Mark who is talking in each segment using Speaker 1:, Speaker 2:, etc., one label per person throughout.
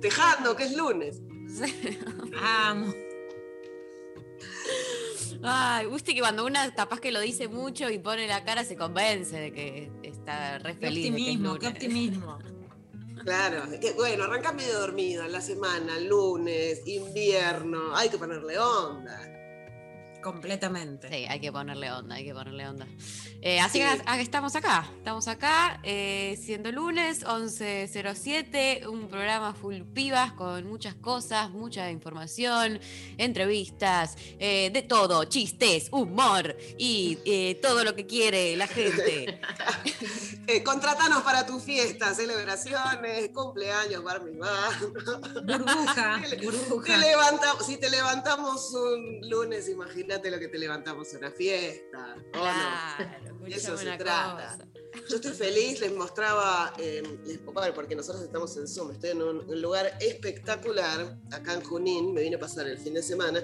Speaker 1: Festejando que es lunes.
Speaker 2: Vamos.
Speaker 3: Ay, viste que cuando una capaz que lo dice mucho y pone la cara se convence de que está re
Speaker 2: Qué
Speaker 3: feliz. es
Speaker 2: optimismo, qué optimismo.
Speaker 1: Claro. Que, bueno, arranca medio dormido en la semana, lunes, invierno. Hay que ponerle onda.
Speaker 2: Completamente.
Speaker 3: Sí, hay que ponerle onda, hay que ponerle onda. Eh, así
Speaker 1: Sí.
Speaker 3: que ah, estamos acá, estamos acá, eh, siendo lunes, 11.07, un programa full pibas con muchas cosas, mucha información, entrevistas, eh, de todo, chistes, humor y eh, todo lo que quiere la gente.
Speaker 1: Eh, contratanos para tus fiestas, celebraciones, cumpleaños, bar.
Speaker 2: Burbuja,
Speaker 1: Te
Speaker 2: burbuja.
Speaker 1: si te levantamos un lunes, imagínate lo que te levantamos una fiesta. ¿o no?
Speaker 3: Claro,
Speaker 1: De eso se trata.
Speaker 3: cosa.
Speaker 1: Yo estoy feliz, les mostraba, eh, les- bueno, porque nosotros estamos en Zoom, estoy en un, un lugar espectacular, acá en Junín, me vine a pasar el fin de semana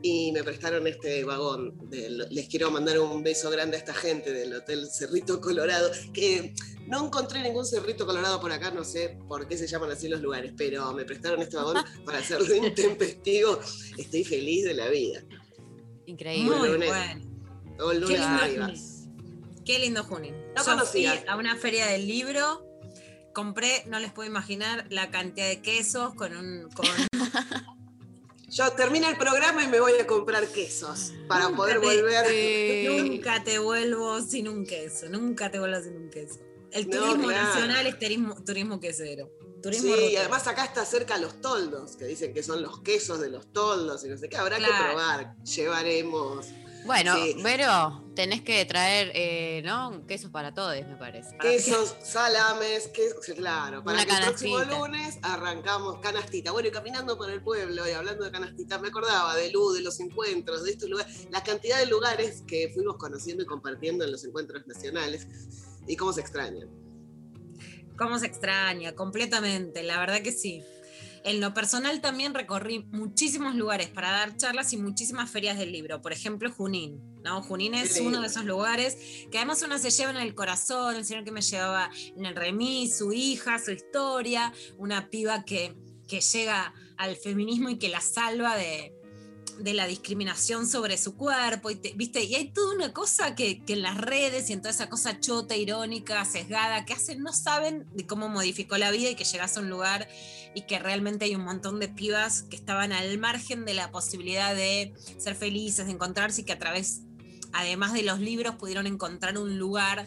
Speaker 1: y me prestaron este vagón. del- les quiero mandar un beso grande a esta gente del Hotel Cerrito Colorado, que no encontré ningún Cerrito Colorado por acá, no sé por qué se llaman así los lugares, pero me prestaron este vagón para hacerlo intempestivo. Estoy feliz de la vida.
Speaker 3: Increíble.
Speaker 2: Muy
Speaker 1: lunes.
Speaker 2: bueno.
Speaker 1: Todo el
Speaker 2: Qué
Speaker 1: lunes
Speaker 2: lindo
Speaker 1: arriba.
Speaker 2: Qué lindo Junín.
Speaker 1: No conocía.
Speaker 2: fui a una feria del libro, compré, no les puedo imaginar la cantidad de quesos con un. Con...
Speaker 1: Yo termino el programa y me voy a comprar quesos para
Speaker 2: Nunca
Speaker 1: poder
Speaker 2: te-
Speaker 1: volver.
Speaker 2: Nunca te vuelvo sin un queso, nunca te vuelvo sin un queso. El
Speaker 1: No,
Speaker 2: turismo
Speaker 1: claro.
Speaker 2: nacional es turismo, turismo quesero. Turismo
Speaker 1: Sí, y además acá está cerca los toldos, que dicen que son los quesos de los toldos y no sé qué. Habrá que probar. Llevaremos.
Speaker 3: Bueno,
Speaker 1: Sí.
Speaker 3: Vero, tenés que traer, eh, ¿no? Quesos para todos, me parece.
Speaker 1: Quesos, salames, quesos, claro. Para
Speaker 3: Una
Speaker 1: que el próximo lunes arrancamos canastita. Bueno, y caminando por el pueblo y hablando de canastita, me acordaba de Lu, de los encuentros, de estos lugares, la cantidad de lugares que fuimos conociendo y compartiendo en los encuentros nacionales y cómo se extrañan.
Speaker 2: ¿Cómo se extraña? Completamente, la verdad que sí. En lo personal también recorrí muchísimos lugares para dar charlas y muchísimas ferias del libro. Por ejemplo, Junín. ¿no? Junín es uno de esos lugares que además uno se lleva en el corazón. El señor que me llevaba en el remis, su hija, su historia, una piba que, que llega al feminismo y que la salva de, de la discriminación sobre su cuerpo, y te- ¿viste? Y hay toda una cosa que, que en las redes y en toda esa cosa chota, irónica, sesgada, que hacen, no saben de cómo modificó la vida y que llegas a un lugar y que realmente hay un montón de pibas que estaban al margen de la posibilidad de ser felices, de encontrarse y que a través, además de los libros, pudieron encontrar un lugar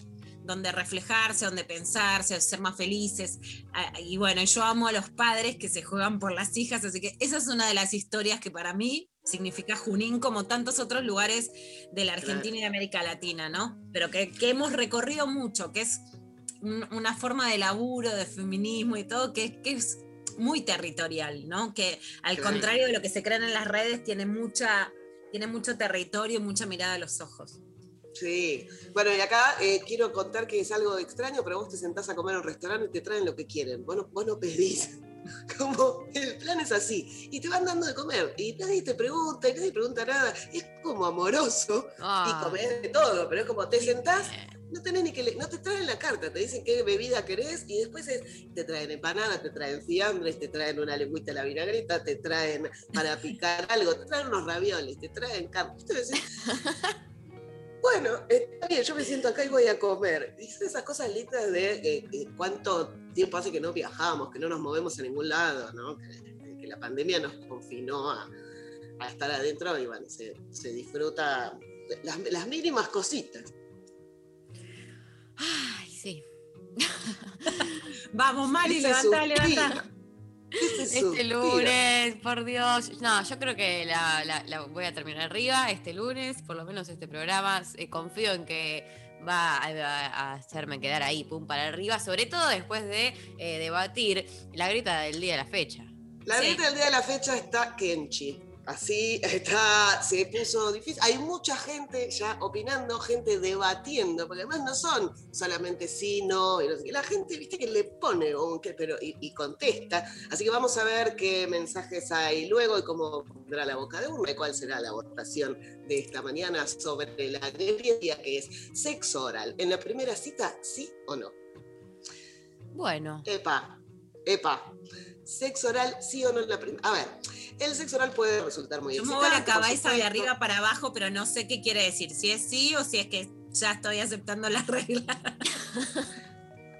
Speaker 2: donde reflejarse, donde pensarse, ser más felices. Ah, Y bueno, yo amo a los padres que se juegan por las hijas, así que esa es una de las historias que para mí significa Junín como tantos otros lugares de la Argentina y de América Latina, ¿no? Pero que, que hemos recorrido mucho, que es un- una forma de laburo, de feminismo y todo, que, que es muy territorial, ¿no? Que al
Speaker 1: Claro.
Speaker 2: contrario de lo que se crean en las redes, tiene, mucha, tiene mucho territorio, mucha mirada a los ojos.
Speaker 1: Sí, bueno, y acá eh, quiero contar que es algo extraño, pero vos te sentás a comer a un restaurante y te traen lo que quieren. Vos no, vos no pedís. Como el plan es así. Y te van dando de comer. Y nadie te pregunta, y nadie pregunta nada. Es como amoroso.
Speaker 3: Ah,
Speaker 1: Y comés de todo, pero es como te sentás, no tenés ni que le- no te traen la carta, te dicen qué bebida querés y después es- te traen empanada, te traen fiambres, te traen una lengüita a la vinagreta, te traen para picar algo, te traen unos ravioles, te traen carne. Bueno, está bien, yo me siento acá y voy a comer. Son esas cosas lindas de cuánto tiempo hace que no viajamos, que no nos movemos a ningún lado, ¿no? Que, que la pandemia nos confinó a, a estar adentro y bueno, se, se disfruta las, las mínimas cositas.
Speaker 3: Ay, sí.
Speaker 2: Vamos, Mari, levanta, levanta.
Speaker 3: Este lunes, por Dios. No, yo creo que la, la- la voy a terminar arriba este lunes, por lo menos este programa. Eh, confío en que va a, hacerme quedar ahí, pum, para arriba, sobre todo después de eh, debatir la grita del día de la fecha.
Speaker 1: La
Speaker 2: Sí.
Speaker 1: neta del día de la fecha está Kenchi. Así está, se puso difícil. Hay mucha gente ya opinando, gente debatiendo, porque además no son solamente sí, no, y no sé qué. La gente, viste, que le pone un qué, pero y, y contesta. Así que vamos a ver qué mensajes hay luego y cómo pondrá la boca de urna y cuál será la votación de esta mañana sobre la alegría que es sexo oral. En la primera cita, sí o no.
Speaker 3: Bueno,
Speaker 1: Epa, epa. Sexo oral, sí o no en la primera. A ver, el sexo oral puede resultar muy
Speaker 2: Yo muevo la
Speaker 1: excitante, por
Speaker 2: cabeza de arriba para abajo, pero no sé qué quiere decir. Si es sí o si es que ya estoy aceptando las reglas.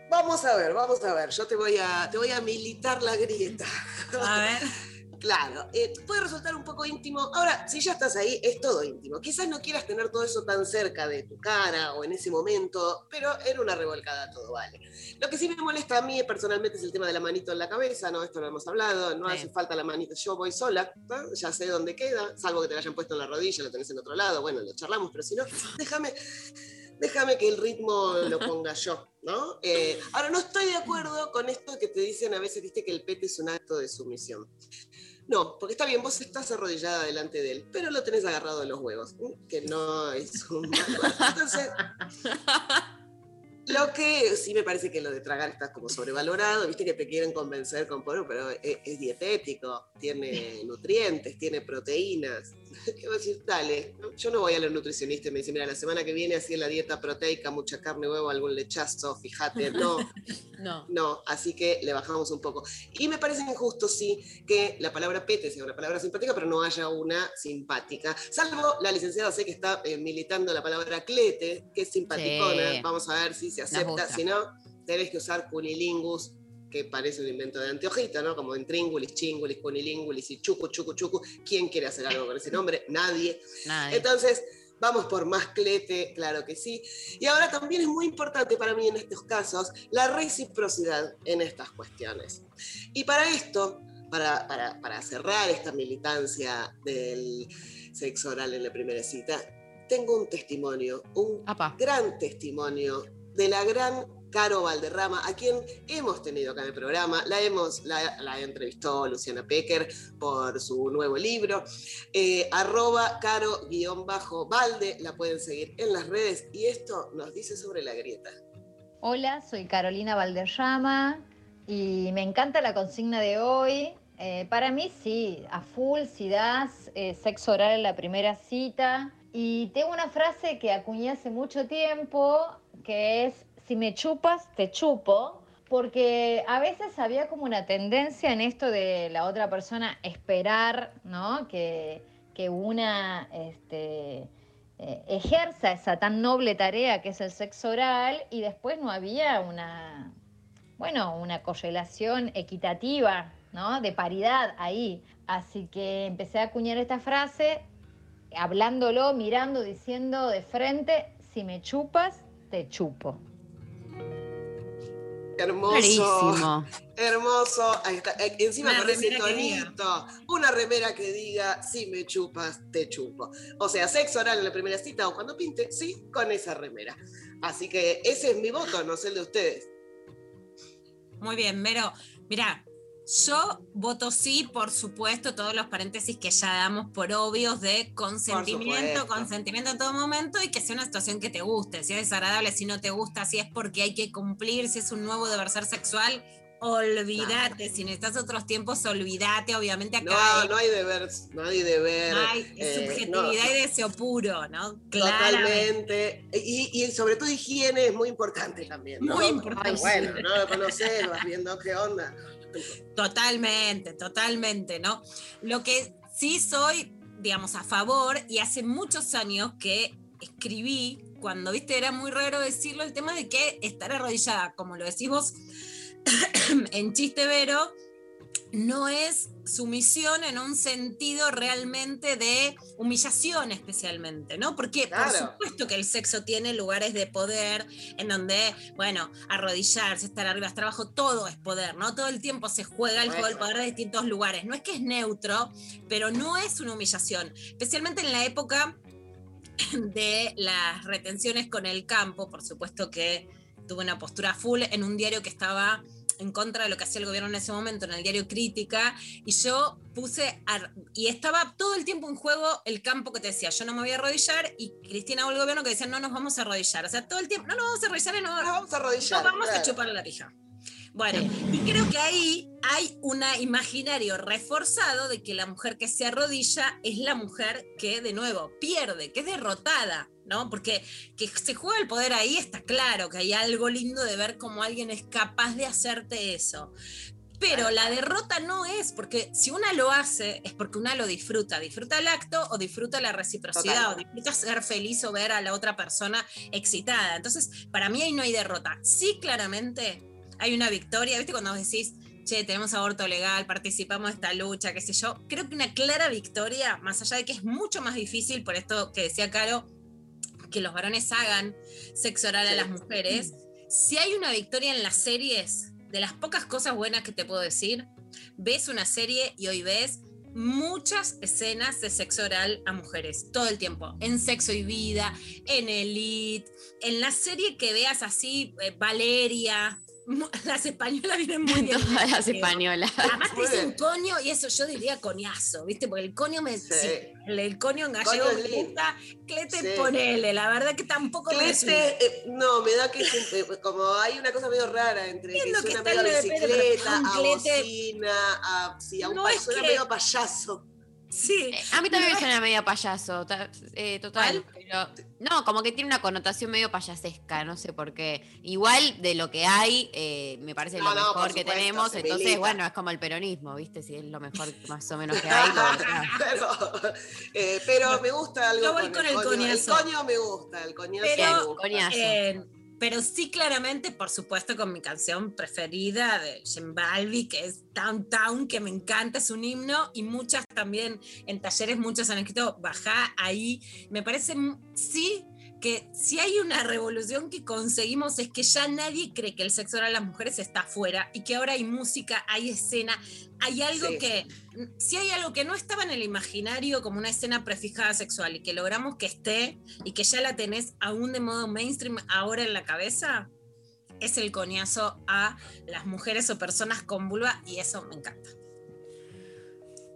Speaker 1: Vamos a ver, vamos a ver. Yo te voy a, te voy a militar la grieta.
Speaker 2: A ver.
Speaker 1: Claro, eh, puede resultar un poco íntimo. Ahora, si ya estás ahí, es todo íntimo. Quizás no quieras tener todo eso tan cerca de tu cara o en ese momento, pero en una revolcada todo vale. Lo que sí me molesta a mí personalmente es el tema de la manito en la cabeza, ¿no? Esto lo hemos hablado, no
Speaker 3: Sí.
Speaker 1: hace falta la manito, yo voy sola, ¿no? ya sé dónde queda, salvo que te la hayan puesto en la rodilla, lo tenés en otro lado, bueno, lo charlamos, pero si no, déjame, déjame que el ritmo lo ponga yo, ¿no? Eh, ahora, no estoy de acuerdo con esto que te dicen a veces, viste, que el pete es un acto de sumisión. No, porque está bien, vos estás arrodillada delante de él, pero lo tenés agarrado de los huevos, que no es un. Entonces, lo que sí me parece que lo de tragar está como sobrevalorado, viste que te quieren convencer con bueno, pero es dietético, tiene nutrientes, tiene proteínas. ¿Qué vas a decir? Dale, yo no voy a los nutricionistas y me dicen, mira, la semana que viene así en la dieta proteica, mucha carne, huevo, algún lechazo, fíjate, no.
Speaker 3: no.
Speaker 1: No, así que le bajamos un poco. Y me parece injusto, sí, que la palabra pete sea una palabra simpática, pero no haya una simpática. Salvo la licenciada sé que está eh, militando la palabra clete, que es simpaticona.
Speaker 3: Sí.
Speaker 1: Vamos a ver si se acepta. Si no, tenés que usar cunilingus, que parece un invento de anteojita, ¿no? Como intríngulis, chingulis, cunilingulis y chucu, chucu, chucu. ¿Quién quiere hacer algo con ese nombre? Nadie.
Speaker 3: Nadie.
Speaker 1: Entonces, vamos por más clete, claro que sí. Y ahora también es muy importante para mí en estos casos la reciprocidad en estas cuestiones. Y para esto, para, para- para cerrar esta militancia del sexo oral en la primera cita, tengo un testimonio, un
Speaker 3: Apa.
Speaker 1: gran testimonio de la gran Caro Valderrama, a quien hemos tenido acá en el programa. La, hemos, la, la entrevistó Luciana Pecker por su nuevo libro. Eh, caro-valde, la pueden seguir en las redes. Y esto nos dice sobre la grieta.
Speaker 4: Hola, soy Carolina Valderrama y me encanta la consigna de hoy. Eh, para mí sí, a full si das eh, sexo oral en la primera cita. Y tengo una frase que acuñé hace mucho tiempo, que es, si me chupas, te chupo. Porque a veces había como una tendencia en esto de la otra persona esperar, ¿no? Que, que una este, eh, ejerza esa tan noble tarea que es el sexo oral y después no había una, bueno, una correlación equitativa, ¿no? De paridad ahí. Así que empecé a acuñar esta frase, hablándolo, mirando, diciendo de frente, si me chupas, te chupo.
Speaker 1: Hermoso.
Speaker 3: Clarísimo.
Speaker 1: Hermoso. Ahí está. Eh, Encima con ese tonito. Una remera que diga, si me chupas, te chupo. O sea, sexo oral en la primera cita o cuando pinte, sí, con esa remera. Así que ese es mi voto, no sé el de ustedes.
Speaker 2: Muy bien, Mero. Mira, yo voto sí, por supuesto, todos los paréntesis que ya damos por obvios de consentimiento, consentimiento en todo momento y que sea una situación que te guste. Si es desagradable, si no te gusta, si es porque hay que cumplir, si es un nuevo deber ser sexual, olvídate. Si necesitas otros tiempos, olvídate. Obviamente acá
Speaker 1: No,
Speaker 2: hay,
Speaker 1: no hay deber, no hay deber.
Speaker 2: hay
Speaker 1: eh,
Speaker 2: subjetividad
Speaker 1: no.
Speaker 2: y deseo puro, ¿no?
Speaker 1: Totalmente. Y, y sobre todo higiene es muy importante también. ¿no?
Speaker 2: Muy importante.
Speaker 1: Ay, bueno, no lo conoces, vas viendo qué onda.
Speaker 2: Totalmente, totalmente, ¿no? Lo que sí soy, digamos, a favor, y hace muchos años que escribí cuando, viste, era muy raro decirlo, el tema de que estar arrodillada, como lo decís vos en chiste vero, no es sumisión en un sentido realmente de humillación especialmente, ¿no? Porque por supuesto que el sexo tiene lugares de poder en donde, bueno, arrodillarse, estar arriba, estar abajo, todo es poder, ¿no? Todo el tiempo se juega el juego del poder de distintos lugares. No es que es neutro, pero no es una humillación, especialmente en la época de las retenciones con el campo, por supuesto que tuve una postura full en un diario que estaba en contra de lo que hacía el gobierno en ese momento, en el diario Crítica, y yo puse, a- y estaba todo el tiempo en juego el campo que te decía, yo no me voy a arrodillar, y Cristina o el gobierno que decía, no nos vamos a arrodillar, o sea, todo el tiempo, no nos vamos a arrodillar y no,
Speaker 1: Nos vamos a
Speaker 2: no
Speaker 1: arrodillar.
Speaker 2: vamos a chupar la pija. Bueno, y creo que ahí hay un imaginario reforzado de que la mujer que se arrodilla es la mujer que, de nuevo, pierde, que es derrotada, ¿no? Porque que se juega el poder ahí está claro, que hay algo lindo de ver cómo alguien es capaz de hacerte eso. Pero la derrota no es, porque si una lo hace, es porque una lo disfruta. Disfruta el acto o disfruta la reciprocidad,
Speaker 1: Total.
Speaker 2: o disfruta ser feliz o ver a la otra persona excitada. Entonces, para mí ahí no hay derrota. Sí, claramente hay una victoria. ¿Viste cuando vos decís, che, tenemos aborto legal, participamos de esta lucha, qué sé yo? Creo que una clara victoria, más allá de que es mucho más difícil, por esto que decía Caro, que los varones hagan sexo oral a las mujeres, si hay una victoria en las series, de las pocas cosas buenas que te puedo decir, ves una serie y hoy ves muchas escenas de sexo oral a mujeres, todo el tiempo, en Sexo y Vida, en Elite, en la serie que veas así, eh, Valeria, las españolas vienen muy bien.
Speaker 3: Todas las
Speaker 2: creo.
Speaker 3: españolas.
Speaker 2: Además te dicen coño y eso yo diría coñazo, ¿viste? Porque el coño me...
Speaker 1: Sí.
Speaker 2: sí, el, coño en gallego
Speaker 1: Coño
Speaker 2: me gusta, clete
Speaker 1: Sí.
Speaker 2: ponele, la verdad que tampoco me.
Speaker 1: Clete, eh, no, me da que eh, como hay una cosa medio rara entre que suena
Speaker 2: está
Speaker 1: medio
Speaker 2: en
Speaker 1: a
Speaker 2: lo de Pedro,
Speaker 1: bicicleta, a
Speaker 2: clete.
Speaker 1: bocina, a, sí, a un
Speaker 2: No
Speaker 1: pa- suena
Speaker 2: que-
Speaker 1: medio payaso.
Speaker 2: Sí.
Speaker 3: Eh, A mí también me suena medio payaso, eh, total. Pero, no, como que tiene una connotación medio payasesca, no sé por qué. Igual de lo que hay, eh, me parece
Speaker 1: No,
Speaker 3: lo
Speaker 1: no,
Speaker 3: mejor que tenemos. Entonces,
Speaker 1: milita.
Speaker 3: bueno, es como el peronismo, ¿viste? Si es lo mejor más o menos que hay. lo-
Speaker 1: pero, eh, pero me gusta algo.
Speaker 2: Yo voy con el coñazo.
Speaker 1: El coño me gusta, el coñazo
Speaker 2: Pero-
Speaker 1: me gusta.
Speaker 3: Coñazo.
Speaker 2: Pero sí, claramente, por supuesto, con mi canción preferida de Balbi, que es Downtown, que me encanta, es un himno, y muchas también en talleres, muchos han escrito, bajá ahí. Me parece, sí, que si hay una revolución que conseguimos es que ya nadie cree que el sexo oral a las mujeres está afuera y que ahora hay música, hay escena, hay algo
Speaker 1: Sí.
Speaker 2: que, si hay algo que no estaba en el imaginario como una escena prefijada sexual y que logramos que esté y que ya la tenés aún de modo mainstream ahora en la cabeza, es el coñazo a las mujeres o personas con vulva y eso me encanta.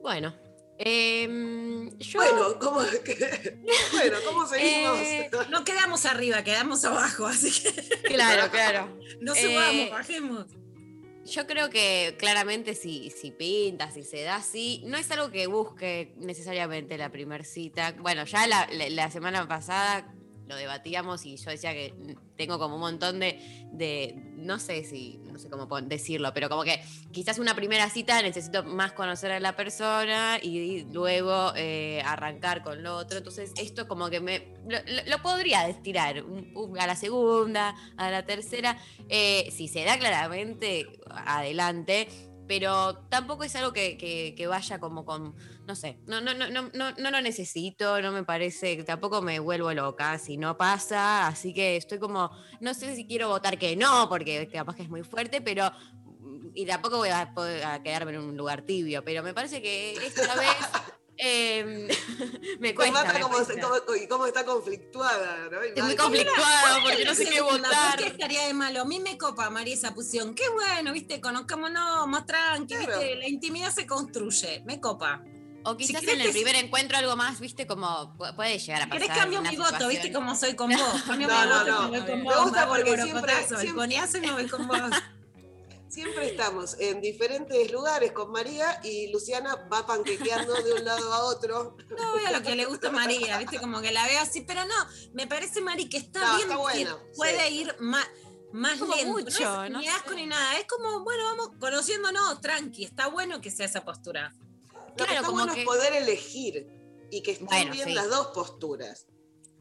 Speaker 3: Bueno. Em, yo.
Speaker 1: Bueno, ¿cómo, bueno, ¿cómo seguimos?
Speaker 3: Eh,
Speaker 2: No quedamos arriba, quedamos abajo, así que
Speaker 3: Claro, claro.
Speaker 2: no
Speaker 3: Eh,
Speaker 2: subamos, bajemos.
Speaker 3: Yo creo que claramente si, si pinta, si se da así, no es algo que busque necesariamente la primer cita. Bueno, ya la, la- la semana pasada lo debatíamos y yo decía que tengo como un montón de, de- no sé si, no sé cómo decirlo, pero como que quizás una primera cita necesito más conocer a la persona y luego eh, arrancar con lo otro. Entonces esto como que me, lo, podría estirar a la segunda, a la tercera. Eh, si se da claramente, adelante. Pero tampoco es algo que, que- que vaya como con, no sé, no, no, no, no, no, no lo necesito, no me parece, tampoco me vuelvo loca si no pasa, así que estoy como, no sé si quiero votar que no, porque capaz que es muy fuerte, pero, y tampoco voy a, poder- a quedarme en un lugar tibio, pero me parece que esta vez em, me
Speaker 1: Me
Speaker 3: cuesta.
Speaker 1: mata
Speaker 3: me
Speaker 1: cómo,
Speaker 3: cuesta.
Speaker 1: cómo- y cómo está conflictuada, ¿no?
Speaker 3: Estoy muy conflictuada porque no sé qué votar.
Speaker 2: ¿por ¿Qué estaría de malo? A mí me copa, María, esa posición. Qué bueno, viste, conozcámonos, más tranqui,
Speaker 1: Claro.
Speaker 2: viste, la intimidad se construye. Me copa.
Speaker 3: O quizás
Speaker 2: querés
Speaker 3: en el
Speaker 2: que-
Speaker 3: primer encuentro algo más, viste, como pu- puede llegar a pasar.
Speaker 2: ¿Querés cambio mi voto?
Speaker 3: situación.
Speaker 2: ¿Viste cómo soy con vos? Cambio
Speaker 1: No,
Speaker 2: mi
Speaker 1: no,
Speaker 2: voto
Speaker 1: no.
Speaker 2: me voy con
Speaker 1: Me
Speaker 2: vos.
Speaker 1: gusta
Speaker 2: hago el
Speaker 1: porque siempre-
Speaker 2: borocotazo, El
Speaker 1: siempre-
Speaker 2: coñazo y me voy con vos.
Speaker 1: Siempre estamos en diferentes lugares con María y Luciana va panquequeando de un lado a otro.
Speaker 2: No veo lo que le gusta a María, viste, como que la veo así, pero no, me parece, Mari, que está
Speaker 1: No,
Speaker 2: bien,
Speaker 1: está
Speaker 2: que
Speaker 1: bueno,
Speaker 2: puede
Speaker 1: sí.
Speaker 2: ir más, más
Speaker 3: Como
Speaker 2: lento.
Speaker 3: mucho,
Speaker 2: no es
Speaker 3: no
Speaker 2: ni asco
Speaker 3: sé.
Speaker 2: ni nada, es como, bueno, vamos conociéndonos, tranqui, está bueno que sea esa postura.
Speaker 1: Lo que
Speaker 3: Claro,
Speaker 1: está
Speaker 3: como
Speaker 1: bueno
Speaker 3: que-
Speaker 1: es poder elegir y que estén
Speaker 3: Bueno,
Speaker 1: bien
Speaker 3: sí.
Speaker 1: las dos posturas.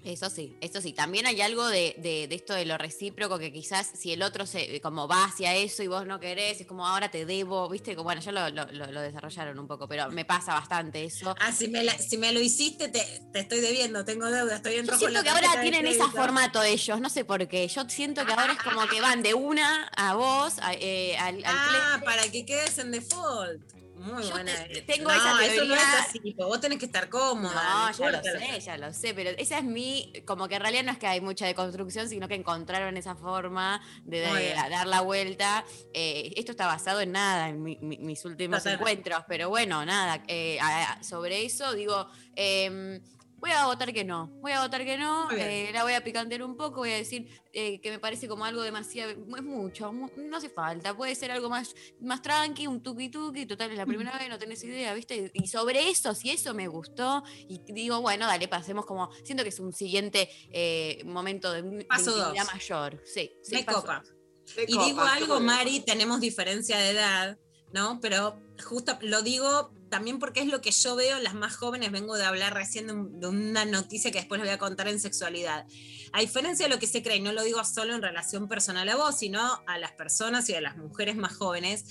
Speaker 3: Eso sí, eso sí. También hay algo de, de- de esto de lo recíproco que quizás si el otro se como va hacia eso y vos no querés, es como ahora te debo, viste, como bueno, ya lo, lo- desarrollaron un poco, pero me pasa bastante eso.
Speaker 2: Ah, si me, la- si me lo hiciste, te, te estoy debiendo, tengo deuda, estoy en
Speaker 3: Yo
Speaker 2: rojo.
Speaker 3: siento que ahora tienen ese formato ellos, no sé por qué. Yo siento que ahora es como que van de una a vos, a- eh, al, al
Speaker 2: Ah, para que quedes en default. Muy
Speaker 3: Yo
Speaker 2: buena.
Speaker 3: te- tengo
Speaker 2: no,
Speaker 3: esa
Speaker 2: eso no es
Speaker 3: teoría.
Speaker 2: así, vos tenés que estar cómoda.
Speaker 3: No, ya lo sé, ya lo sé, pero esa es mi, como que en realidad no es que hay mucha deconstrucción, sino que encontraron esa forma de, dar la vuelta. Eh, esto está basado en nada, en mi- mi- mis últimos encuentros, pero bueno, nada, eh, sobre eso digo, em, voy a votar que no, voy a votar que no, eh, la voy a picantear un poco, voy a decir eh, que me parece como algo demasiado, es mucho, mu- no hace falta, puede ser algo más, más tranqui, un tuki tuki, total es la primera vez, no tenés idea, ¿viste? Y sobre eso, si eso me gustó, y digo, bueno, dale, pasemos como, siento que es un siguiente eh, momento de, de
Speaker 2: Paso dos.
Speaker 3: intimidad mayor, sí, sí,
Speaker 2: Me
Speaker 3: paso
Speaker 2: copa.
Speaker 3: dos.
Speaker 1: Me
Speaker 2: Y digo algo, Mari, tenemos diferencia de edad, ¿no? Pero justo lo digo también porque es lo que yo veo las más jóvenes. Vengo de hablar recién de, de una noticia que después les voy a contar en sexualidad. A diferencia de lo que se cree, y no lo digo solo en relación personal a vos, sino a las personas y a las mujeres más jóvenes,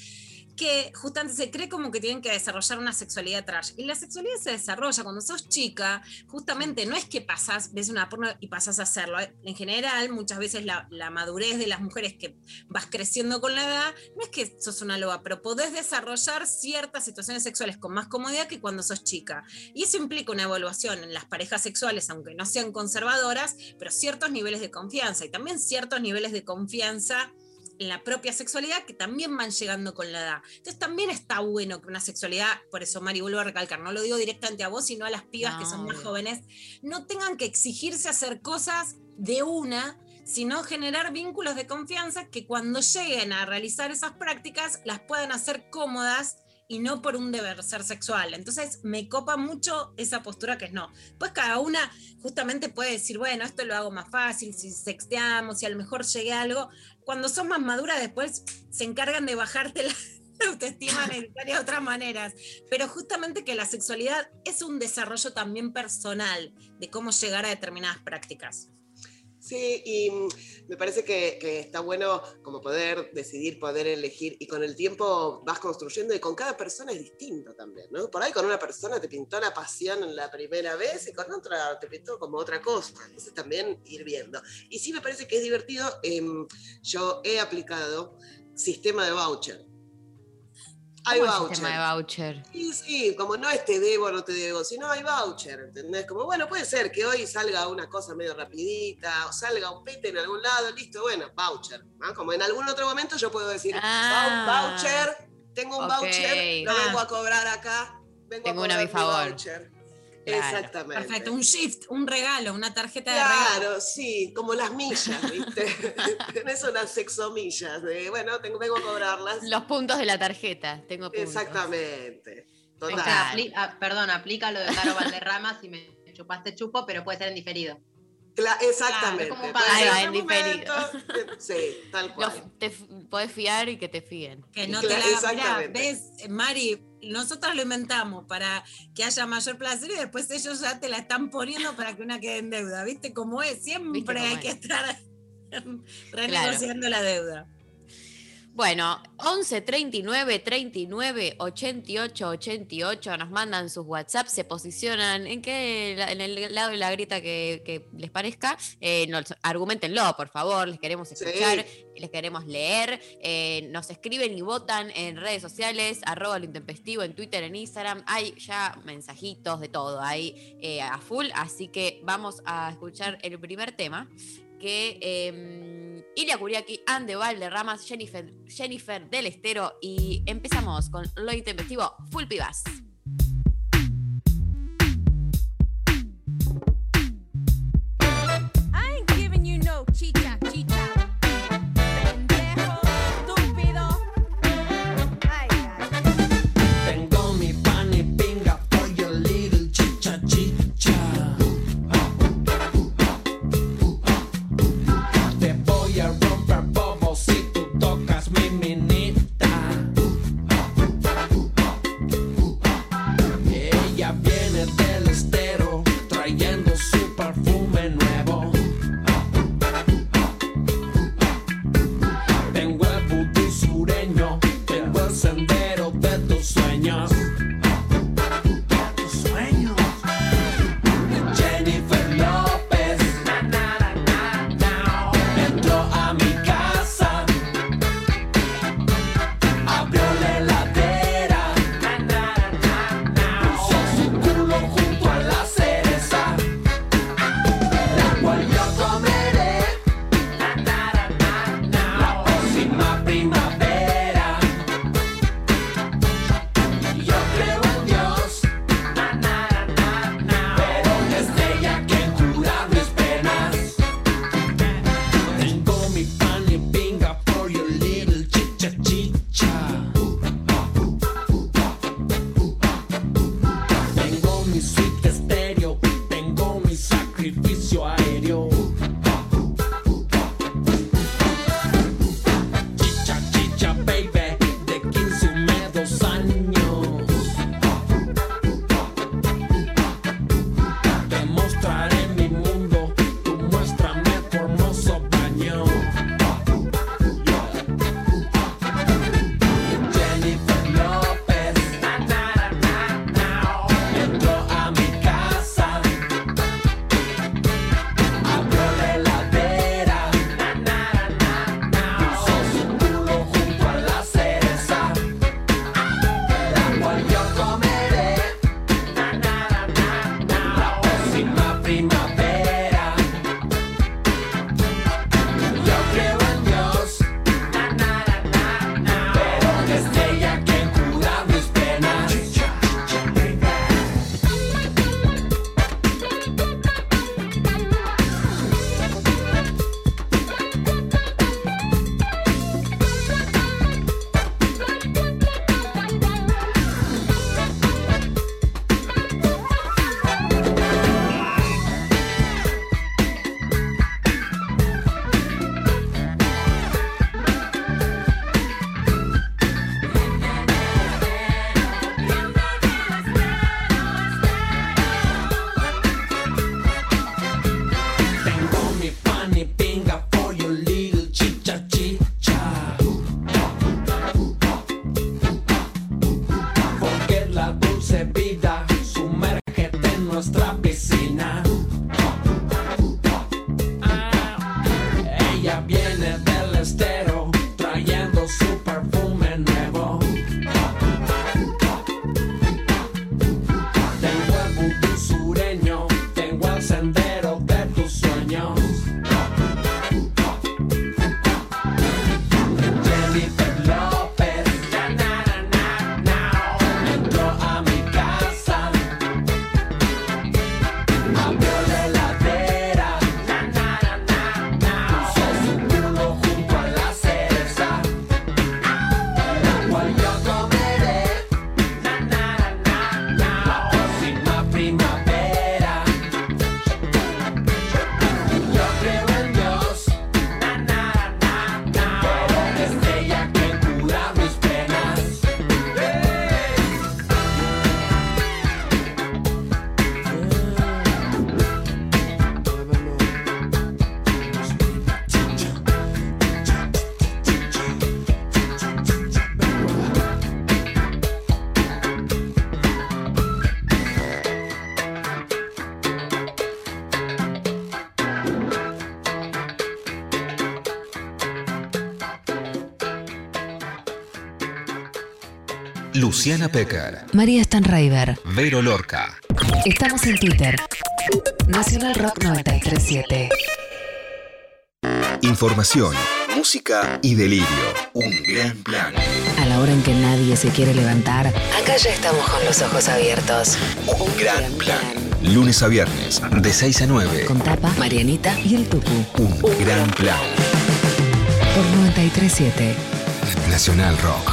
Speaker 2: que justamente se cree como que tienen que desarrollar una sexualidad trash. Y la sexualidad se desarrolla cuando sos chica, justamente no es que pasás, ves una porno y pasás a hacerlo. En general, muchas veces la, la madurez de las mujeres que vas creciendo con la edad, no es que sos una loba, pero podés desarrollar ciertas situaciones sexuales con más comodidad que cuando sos chica. Y eso implica una evaluación en las parejas sexuales, aunque no sean conservadoras, pero ciertos niveles de confianza y también ciertos niveles de confianza la propia sexualidad que también van llegando con la edad. Entonces también está bueno que una sexualidad, por eso Mari vuelvo a recalcar, no lo digo directamente a vos, sino a las pibas que son más
Speaker 3: No.
Speaker 2: jóvenes, no tengan que exigirse hacer cosas de una, sino generar vínculos de confianza que cuando lleguen a realizar esas prácticas las puedan hacer cómodas y no por un deber ser sexual. Entonces me copa mucho esa postura que es no. Pues cada una justamente puede decir, bueno, esto lo hago más fácil, si sexteamos, si a lo mejor llegué a algo. Cuando son más maduras después se encargan de bajarte la autoestima necesaria de otras maneras. Pero justamente que la sexualidad es un desarrollo también personal de cómo llegar a determinadas prácticas.
Speaker 1: Sí, y mm, me parece que, está bueno como poder decidir, poder elegir, y con el tiempo vas construyendo, y con cada persona es distinto también, ¿no? Por ahí con una persona te pintó la pasión la primera vez y con otra te pintó como otra cosa, entonces también ir viendo. Y sí me parece que es divertido, em, yo he aplicado sistema de voucher. Hay
Speaker 3: ¿Cómo el
Speaker 1: voucher.
Speaker 3: sistema de voucher?
Speaker 1: Sí, sí, como no es te debo, no te debo, sino hay voucher, ¿entendés? Como, bueno, puede ser que hoy salga una cosa medio rapidita, o salga un pete en algún lado, listo, bueno, voucher. ¿no? Como en algún otro momento yo puedo decir,
Speaker 3: Ah.
Speaker 1: "Vou- voucher, tengo un voucher, lo
Speaker 2: Ah.
Speaker 1: vengo a cobrar acá, vengo
Speaker 3: Tengo
Speaker 1: a
Speaker 3: una a
Speaker 1: cobrar
Speaker 3: mi favor.
Speaker 1: voucher.
Speaker 3: Claro.
Speaker 1: Exactamente.
Speaker 2: Perfecto, un shift, un regalo, una tarjeta de regalo.
Speaker 1: Claro, sí, como las millas, ¿viste? Tenés unas sexomillas de, bueno, tengo, vengo a cobrarlas.
Speaker 3: Los puntos de la tarjeta, tengo puntos.
Speaker 1: Exactamente.
Speaker 5: O
Speaker 1: Total.
Speaker 5: sea, apli- ah, perdón, aplica lo de Caro Valderrama si me chupaste chupo, pero puede ser en diferido.
Speaker 1: Cla- exactamente.
Speaker 5: Claro, es como
Speaker 3: diferido.
Speaker 1: eh, Sí, tal
Speaker 3: Los-
Speaker 1: cual.
Speaker 3: te podés fiar y que te fíen.
Speaker 2: Que no te la. Mirá,
Speaker 1: exactamente.
Speaker 2: ves, Mari, nosotros lo inventamos para que haya mayor placer y después ellos ya te la están poniendo para que una quede en deuda. ¿Viste cómo es? Siempre
Speaker 3: ¿Viste cómo
Speaker 2: hay
Speaker 3: es?
Speaker 2: que estar renegociando la deuda.
Speaker 3: Bueno, 11 39 39 88 88 nos mandan sus WhatsApp, se posicionan. En que en el lado de la grita que, que les parezca, eh, nos, argumentenlo, por favor, les queremos
Speaker 1: Sí.
Speaker 3: escuchar, les queremos leer, eh, nos escriben y votan en redes sociales, arroba lo intempestivo, en Twitter, en Instagram, hay ya mensajitos de todo, hay eh, a full, así que vamos a escuchar el primer tema que eh, Ilia Kuriaki, Ande Valderramas, Jennifer, Jennifer del Estero y empezamos con lo intempestivo Full Pibas.
Speaker 6: Luciana Pecker,
Speaker 7: María Stanraiver.
Speaker 6: Vero Lorca.
Speaker 7: Estamos en Twitter. Nacional Rock 937.
Speaker 6: Información, música y delirio. Un gran plan.
Speaker 7: A la hora en que nadie se quiere levantar, acá ya estamos con los ojos abiertos.
Speaker 6: Un gran plan. Lunes a viernes, de 6 a 9.
Speaker 7: Con Tapa, Marianita y el Tucu.
Speaker 6: Un gran plan.
Speaker 7: Por 937.
Speaker 6: Nacional Rock.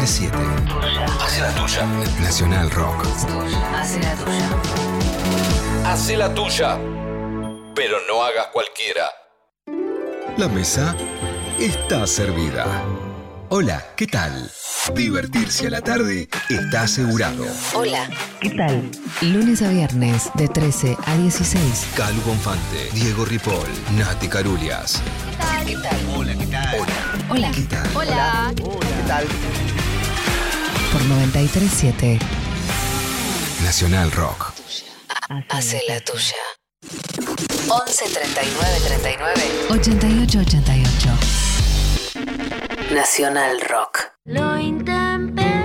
Speaker 6: 937
Speaker 8: Hace la tuya.
Speaker 6: Nacional Rock.
Speaker 7: Hace la tuya.
Speaker 8: Hace la tuya. Pero no hagas cualquiera.
Speaker 6: La mesa está servida. Hola, ¿qué tal? Divertirse a la tarde está asegurado.
Speaker 7: Hola, ¿qué tal? Lunes a viernes de 13 a 16.
Speaker 6: Calu Bonfante, Diego Ripoll, Nati Carulias.
Speaker 7: ¿Qué tal?
Speaker 6: Hola, ¿qué tal?
Speaker 7: Hola.
Speaker 6: ¿Qué tal?
Speaker 4: Hola.
Speaker 6: ¿Qué tal?
Speaker 7: Por 937.
Speaker 6: Nacional Rock.
Speaker 7: Hace la tuya. 11 39 39 88 88. Nacional Rock.
Speaker 9: Lo intempestivo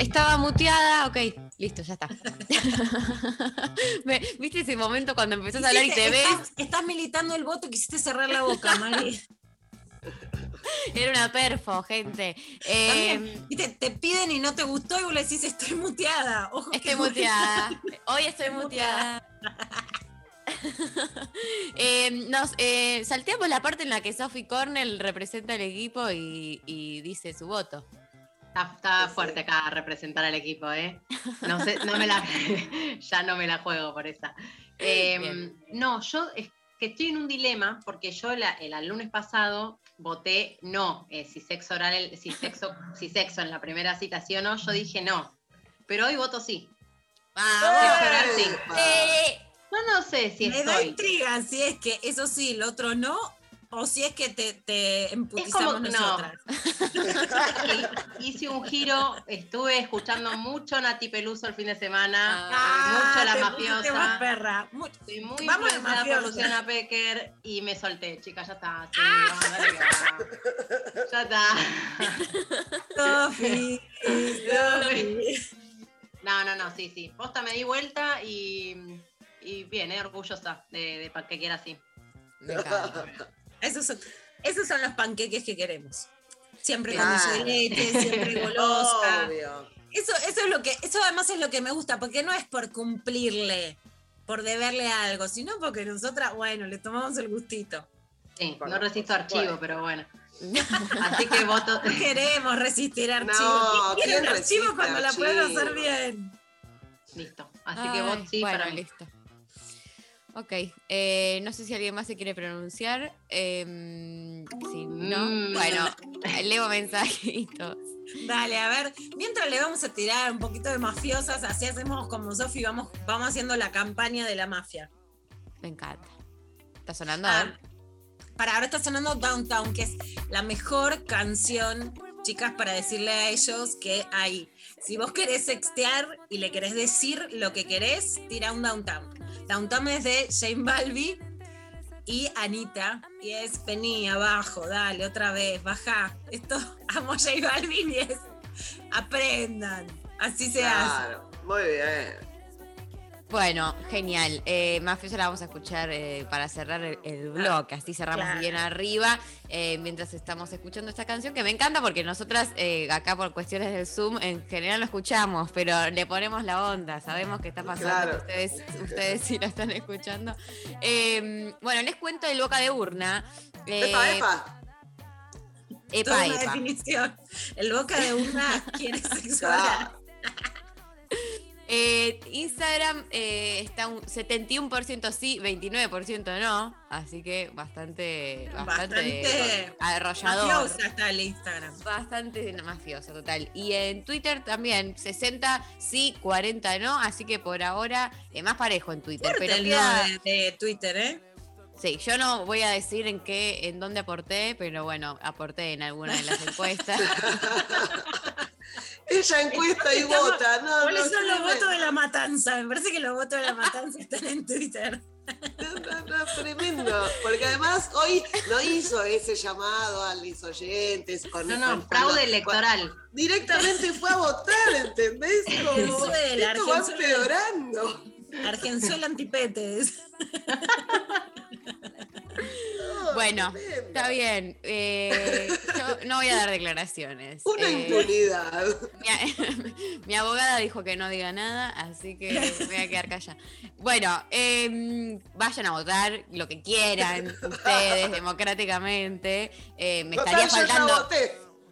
Speaker 3: Estaba muteada, ok, listo, ya está. Me- ¿Viste ese momento cuando empezás a hablar y te ves?
Speaker 2: Estás, militando el voto, quisiste cerrar la boca, Mari.
Speaker 3: Era una perfo, gente. Eh,
Speaker 2: te piden y no te gustó y vos le decís estoy muteada. Ojo
Speaker 3: estoy
Speaker 2: que-
Speaker 3: muteada. Hoy estoy muteada. Eh, nos eh, salteamos la parte en la que Sophie Cornell representa al equipo y, y dice su voto.
Speaker 5: Está, está fuerte acá representar al equipo, ¿eh? No sé, no me la, ya no me la juego por esa. Eh,
Speaker 3: Bien.
Speaker 5: no, yo es que estoy en un dilema porque yo la- el, el lunes pasado voté no, eh, si sexo oral, el- si sexo, si sexo en la primera cita sí o no, yo dije no. Pero hoy voto sí. Sexo oral sí.
Speaker 3: Eh,
Speaker 5: Yo no sé si
Speaker 2: Me da
Speaker 5: estoy.
Speaker 2: intriga si es que eso sí, el otro no, o si es que te, te emputizamos
Speaker 5: como- no.
Speaker 2: nosotras.
Speaker 5: que hice un giro, estuve escuchando mucho Nati Peluso el fin de semana,
Speaker 2: Ah,
Speaker 5: mucho La
Speaker 2: te
Speaker 5: Mafiosa.
Speaker 2: más perra.
Speaker 5: Estoy muy
Speaker 2: Vamos a
Speaker 5: por. Luciana Pecker y me solté, chicas, ya está. Sí,
Speaker 2: Ah.
Speaker 5: vamos. Ya está.
Speaker 2: Sofi, Sofi.
Speaker 5: No, no, no, sí, sí. Posta me di vuelta y, y bien, eh, orgullosa de, de que quiera así.
Speaker 3: me encanta.
Speaker 2: Esos son, esos son los panqueques que queremos. Siempre con
Speaker 1: Claro.
Speaker 2: dulce de leche, siempre golosa.
Speaker 1: Obvio.
Speaker 2: Eso, eso es lo que, eso además es lo que me gusta, porque no es por cumplirle, por deberle algo, sino porque nosotras, bueno, le tomamos el gustito.
Speaker 5: Sí,
Speaker 1: Bueno,
Speaker 5: no resisto archivo, pero bueno. Así que voto.
Speaker 2: No queremos resistir archivos.
Speaker 1: No,
Speaker 2: ¿Quién quiere un
Speaker 1: ¿quién
Speaker 2: archivo cuando la pueden hacer bien?
Speaker 5: Listo. Así que voto sí
Speaker 3: bueno,
Speaker 5: para mí.
Speaker 3: listo. Ok, eh, no sé si alguien más se quiere pronunciar. em, si no,
Speaker 5: Mm.
Speaker 3: bueno, leo mensajitos.
Speaker 2: Dale, a ver, mientras le vamos a tirar un poquito de mafiosas, así hacemos como Sofi, vamos, vamos haciendo la campaña de la mafia.
Speaker 3: Me encanta. ¿Está sonando?
Speaker 2: Ah, para ahora está sonando Downtown, que es la mejor canción, chicas, para decirle a ellos que hay. Si vos querés sextear y le querés decir lo que querés, tira un Downtown. Downtown es de Jane Balbi y Anita. Y es vení abajo, dale, otra vez, baja. Esto amo Jane Balvin y es aprendan. Así se hace.
Speaker 1: Claro, muy bien.
Speaker 3: Bueno, genial. Eh, Mafiosa la vamos a escuchar eh, para cerrar el, el bloque, así cerramos
Speaker 2: claro.
Speaker 3: bien arriba, eh, mientras estamos escuchando esta canción que me encanta porque nosotras eh, acá por cuestiones del Zoom en general lo escuchamos, pero le ponemos la onda, sabemos que está pasando,
Speaker 1: Claro.
Speaker 3: ustedes, ustedes sí lo están escuchando. Eh, bueno, les cuento el boca de urna. Eh,
Speaker 1: Epa, epa.
Speaker 3: epa,
Speaker 2: Toda una
Speaker 3: epa.
Speaker 2: definición. El boca de una quiere sexo oral.
Speaker 3: Eh, Instagram eh, está un 71% sí, 29% no, así que bastante, bastante,
Speaker 2: Bastante
Speaker 3: arrollador.
Speaker 2: Mafiosa está el Instagram.
Speaker 3: Bastante mafioso, total. Y en Twitter también, 60 sí, 40 no, así que por ahora es más parejo en Twitter.
Speaker 2: Fuerte
Speaker 3: pero
Speaker 2: el
Speaker 3: queda-
Speaker 2: de, de Twitter, ¿eh?
Speaker 3: Sí, yo no voy a decir en qué, en dónde aporté, pero bueno, aporté en alguna de las encuestas.
Speaker 1: Ella encuesta y
Speaker 2: Estamos-
Speaker 1: vota. No,
Speaker 2: ¿Cuáles
Speaker 1: no,
Speaker 2: son los votos de la matanza? Me parece que los votos de la matanza están en Twitter.
Speaker 1: No, no, no, tremendo. Porque además hoy no hizo ese llamado a los oyentes. Con,
Speaker 5: No, no,
Speaker 1: con
Speaker 5: fraude electoral.
Speaker 1: Directamente fue a votar, ¿entendés? Como,
Speaker 2: Argenzuela,
Speaker 1: esto va empeorando.
Speaker 2: Argenzuela Antipetes.
Speaker 3: Bueno, está bien. eh, yo no voy a dar declaraciones.
Speaker 1: Una
Speaker 3: Eh,
Speaker 1: impunidad.
Speaker 3: Mi, mi abogada dijo que no diga nada, así que voy a quedar callada. Bueno, em, vayan a votar lo que quieran ustedes democráticamente. Eh, me
Speaker 1: Total,
Speaker 3: estaría faltando.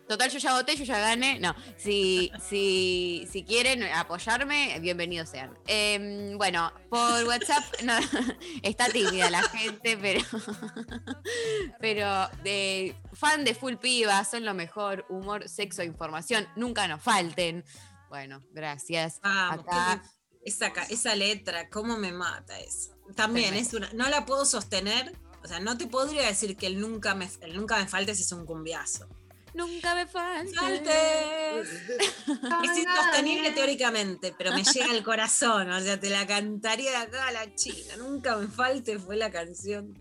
Speaker 3: Total, yo ya voté, yo ya gané. No, si, si, si quieren apoyarme, bienvenidos sean. Em, bueno, por WhatsApp no, está tímida la gente, pero, pero de, fan de Full Piba, son lo mejor. Humor, sexo, información, nunca nos falten. Bueno, gracias.
Speaker 2: Vamos,
Speaker 3: Acá,
Speaker 2: esa, esa letra, cómo me mata eso. También es una, no la puedo sostener, o sea, no te podría decir que el nunca me, el nunca me faltes es un cumbiazo.
Speaker 3: Nunca me faltes.
Speaker 2: Faltes. Es insostenible teóricamente, pero me llega al corazón, o sea, te la cantaría de acá a la China. Nunca me falte fue la canción.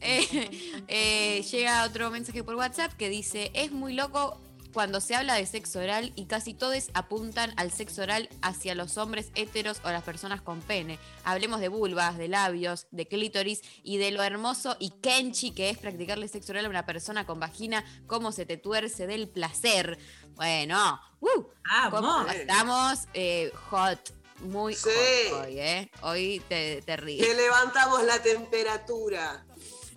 Speaker 3: Eh, eh, llega otro mensaje por WhatsApp que dice, es muy loco cuando se habla de sexo oral y casi todos apuntan al sexo oral hacia los hombres heteros o las personas con pene. Hablemos de vulvas, de labios, de clítoris y de lo hermoso y kenchi que es practicarle sexo oral a una persona con vagina, cómo se te tuerce del placer. Bueno, ¡uh! ¿Cómo
Speaker 2: Vamos.
Speaker 3: estamos eh, hot, muy
Speaker 1: Sí.
Speaker 3: hot hoy, ¿eh? Hoy te, te ríes.
Speaker 1: Que levantamos la temperatura.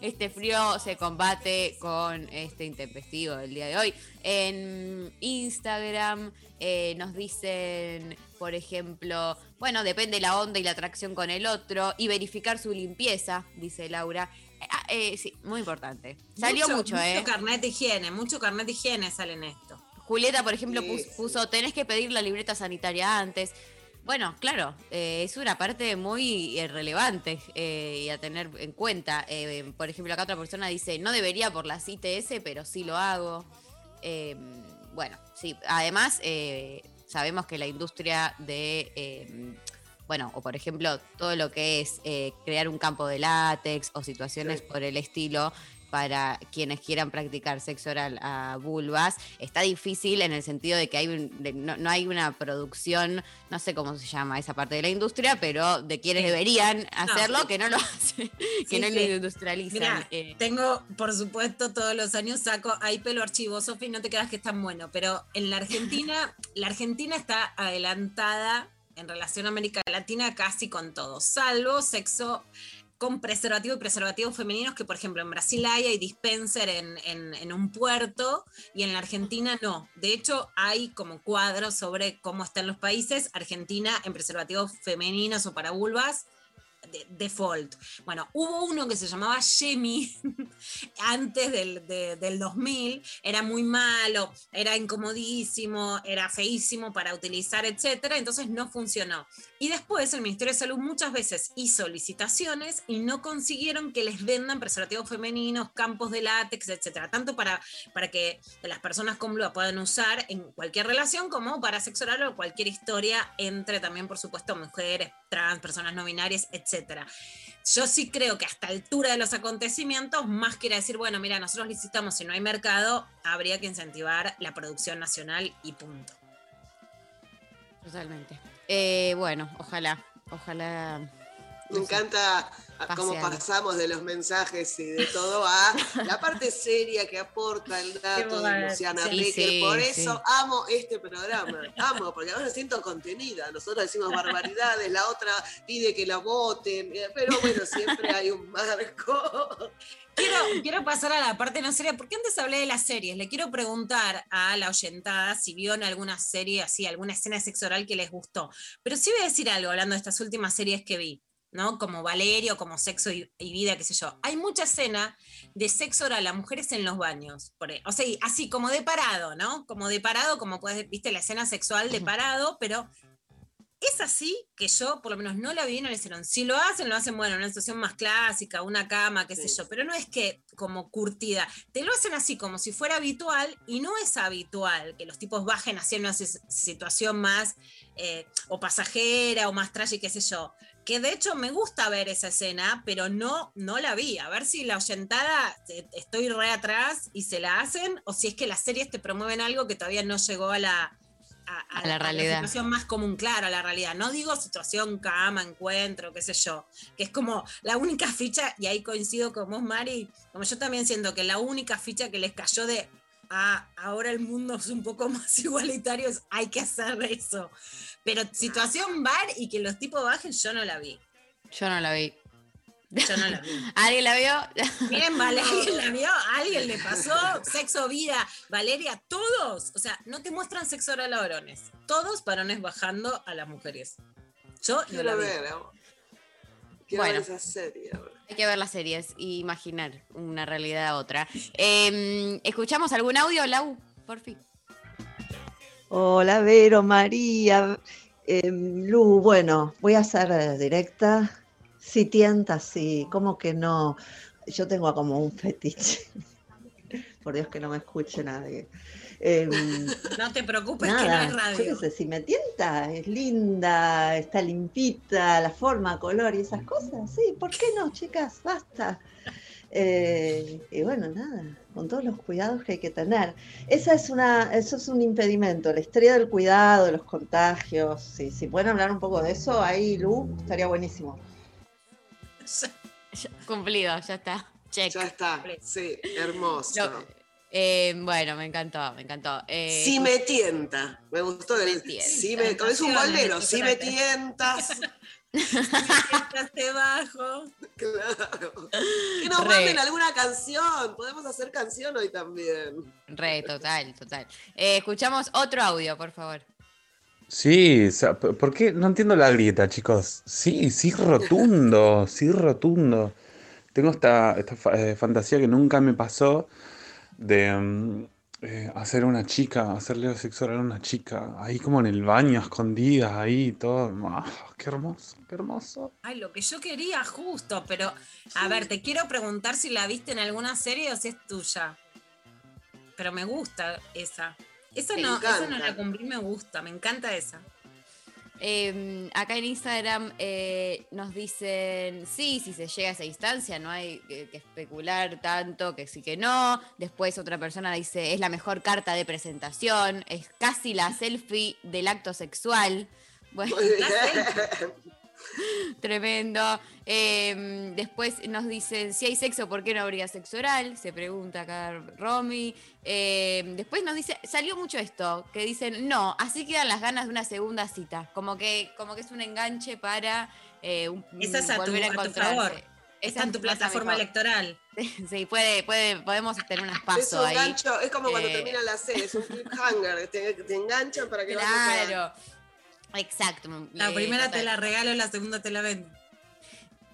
Speaker 3: Este frío se combate con este intempestivo del día de hoy. En Instagram eh, nos dicen, por ejemplo, bueno, depende la onda y la atracción con el otro y verificar su limpieza, dice Laura. Eh, ah, eh, sí, muy importante. Salió mucho, ¿eh?
Speaker 2: Mucho carnet de higiene, mucho carnet de higiene sale en esto.
Speaker 3: Julieta, por ejemplo,
Speaker 1: Sí,
Speaker 3: pus-
Speaker 1: sí.
Speaker 3: puso, tenés que pedir la libreta sanitaria antes. Bueno, claro, eh, es una parte muy relevante eh, y a tener en cuenta. Eh, por ejemplo, acá otra persona dice, no debería por las ITS, pero sí lo hago. Bueno, sí, además eh, sabemos que la industria de, bueno, o por ejemplo, todo lo que es eh, crear un campo de látex o situaciones
Speaker 1: Sí.
Speaker 3: por el estilo para quienes quieran practicar sexo oral a vulvas, está difícil en el sentido de que hay un- de- no, no hay una producción, no sé cómo se llama esa parte de la industria, pero de quienes
Speaker 2: Sí.
Speaker 3: deberían hacerlo, que no lo hacen, que no
Speaker 2: sí.
Speaker 3: lo industrializan.
Speaker 2: Mirá,
Speaker 3: eh.
Speaker 2: tengo, por supuesto, todos los años saco ahí pelo archivo, Sofi, no te creas que es tan bueno, pero en la Argentina, la Argentina está adelantada en relación a América Latina casi con todo, salvo sexo con preservativo y preservativos femeninos, que por ejemplo en Brasil hay, hay dispenser en, en- un puerto y en la Argentina no. De hecho, hay como cuadros sobre cómo están los países. Argentina en preservativos femeninos o para vulvas, de- default. Bueno, hubo uno que se llamaba Shemi antes del, de- del 2000, era muy malo, era incomodísimo, era feísimo para utilizar, etcétera, entonces no funcionó. Y después el Ministerio de Salud muchas veces hizo licitaciones y no consiguieron que les vendan preservativos femeninos, campos de látex, etcétera, tanto para, para que las personas con vulva puedan usar en cualquier relación como para sexo o cualquier historia entre también, por supuesto, mujeres, trans, personas no binarias, etcétera. Yo sí creo que a esta altura de los acontecimientos, más quiere decir, bueno, mira, nosotros licitamos, si no hay mercado, habría que incentivar la producción nacional y punto.
Speaker 3: Totalmente. Eh, bueno, ojalá, ojalá.
Speaker 1: Me encanta cómo pasamos de los mensajes y de todo a la parte seria que aporta el dato de Luciana
Speaker 2: sí,
Speaker 1: Becker.
Speaker 3: sí,
Speaker 1: Por
Speaker 3: sí.
Speaker 1: eso amo este programa. Amo, porque ahora me siento contenida. Nosotros decimos barbaridades, la otra pide que la voten, eh, pero bueno, siempre hay un marco.
Speaker 2: Quiero, quiero pasar a la parte no seria, porque antes hablé de las series. Le quiero preguntar a la oyentada si vio en alguna serie así, alguna escena oral que les gustó. Pero sí voy a decir algo hablando de estas últimas series que vi, ¿no? Como Valerio, como Sexo y, y Vida, qué sé yo. Hay mucha escena de sexo oral a mujeres en los baños. por e- o sea, así como de parado, ¿no? Como de parado, como puedes, viste la escena sexual de parado, pero es así que yo, por lo menos, no la vi, no la hicieron. Si lo hacen, lo hacen, bueno, en una situación más clásica, una cama, qué sé yo, pero no es que como curtida. Te lo hacen así como si fuera habitual y no es habitual que los tipos bajen hacia una si- situación más eh, o pasajera o más trágica, qué sé yo. Que de hecho me gusta ver esa escena, pero no, no la vi. A ver si la oyentada eh, estoy re atrás y se la hacen, o si es que las series te promueven algo que todavía no llegó a la, a,
Speaker 3: A la realidad.
Speaker 2: situación más común, claro, a la realidad. No digo situación cama, encuentro, qué sé yo, que es como la única ficha, y ahí coincido con vos, Mari, como yo también siento que la única ficha que les cayó de, ah, ahora el mundo es un poco más igualitario, es, hay que hacer eso. Pero situación bar y que los tipos bajen, yo no la vi.
Speaker 3: Yo no la vi.
Speaker 2: Yo no la vi.
Speaker 3: ¿Alguien la vio?
Speaker 2: Bien, vale, ¿alguien la vio? ¿A ¿Alguien le pasó? Sexo, vida, Valeria, todos. O sea, no te muestran sexo oral a varones. Todos varones bajando a las mujeres. Yo no la vi.
Speaker 1: ver. Quiero
Speaker 3: Bueno.
Speaker 1: ver esa serie ahora.
Speaker 3: Hay que ver las series y imaginar una realidad a otra. Eh, ¿Escuchamos algún audio, Lau? Por fin.
Speaker 10: Hola, Vero, María, em, Lu. Bueno, voy a ser eh, directa. Si tienta, sí. ¿Cómo que no? Yo tengo como un fetiche. Por Dios que no me escuche nadie. Em,
Speaker 2: No te preocupes que no es
Speaker 10: yo
Speaker 2: radio.
Speaker 10: sé, si me tienta, es linda, está limpita, la forma, color y esas cosas, sí, ¿por qué no, chicas? Basta. Eh, y bueno, nada, con todos los cuidados que hay que tener. Esa es una, eso es un impedimento, la historia del cuidado, los contagios, sí, si pueden hablar un poco de eso, ahí, Lu, estaría buenísimo.
Speaker 3: Cumplido, ya está. Check.
Speaker 1: Ya está, sí, hermoso.
Speaker 3: Eh, bueno, me encantó, me encantó. Eh,
Speaker 1: si me tienta, me gustó el
Speaker 3: tienta.
Speaker 1: si me, es un bolero, si me tientas,
Speaker 2: te bajo.
Speaker 1: claro. Que nos
Speaker 3: Re.
Speaker 1: manden alguna canción, podemos hacer canción hoy también.
Speaker 3: Re, total, total. Eh, escuchamos otro audio, por favor.
Speaker 11: Sí, o sea, ¿por qué? No entiendo la grieta, chicos. Sí, sí, rotundo, sí, rotundo. Tengo esta, esta eh, fantasía que nunca me pasó de mm, eh, hacer una chica, hacerle sexo oral a una chica, ahí como en el baño, escondidas, ahí, todo. Ah, qué hermoso, qué hermoso.
Speaker 2: Ay, lo que yo quería justo, pero a ver, te quiero preguntar si la viste en alguna serie o si es tuya. Pero me gusta esa.
Speaker 3: Me
Speaker 2: no, esa no la cumplí, me gusta, me encanta esa.
Speaker 3: Eh, acá en Instagram eh, nos dicen, sí, si se llega a esa instancia, no hay que, que especular tanto, que sí que no. Después otra persona dice, es la mejor carta de presentación, es casi la selfie del acto sexual. Bueno, tremendo. Eh, después nos dicen, si hay sexo, ¿por qué no habría sexo oral? Se pregunta acá Romy. Eh, después nos dice, salió mucho esto, que dicen, no, así quedan las ganas de una segunda cita. Como que, como que es un enganche para eh, un-
Speaker 2: Esa es a tu,
Speaker 3: volver a
Speaker 2: a tu favor.
Speaker 3: Esa
Speaker 2: Está en tu plataforma electoral.
Speaker 3: Sí, puede, puede, podemos tener
Speaker 1: Es un
Speaker 3: ahí.
Speaker 1: gancho, es como cuando
Speaker 3: Eh,
Speaker 1: termina la serie, es un cliffhanger, te, te enganchan para que vayas a-
Speaker 3: Claro. Exacto.
Speaker 2: La
Speaker 3: eh,
Speaker 2: primera
Speaker 3: total.
Speaker 2: te la regalo, la segunda te la vendo.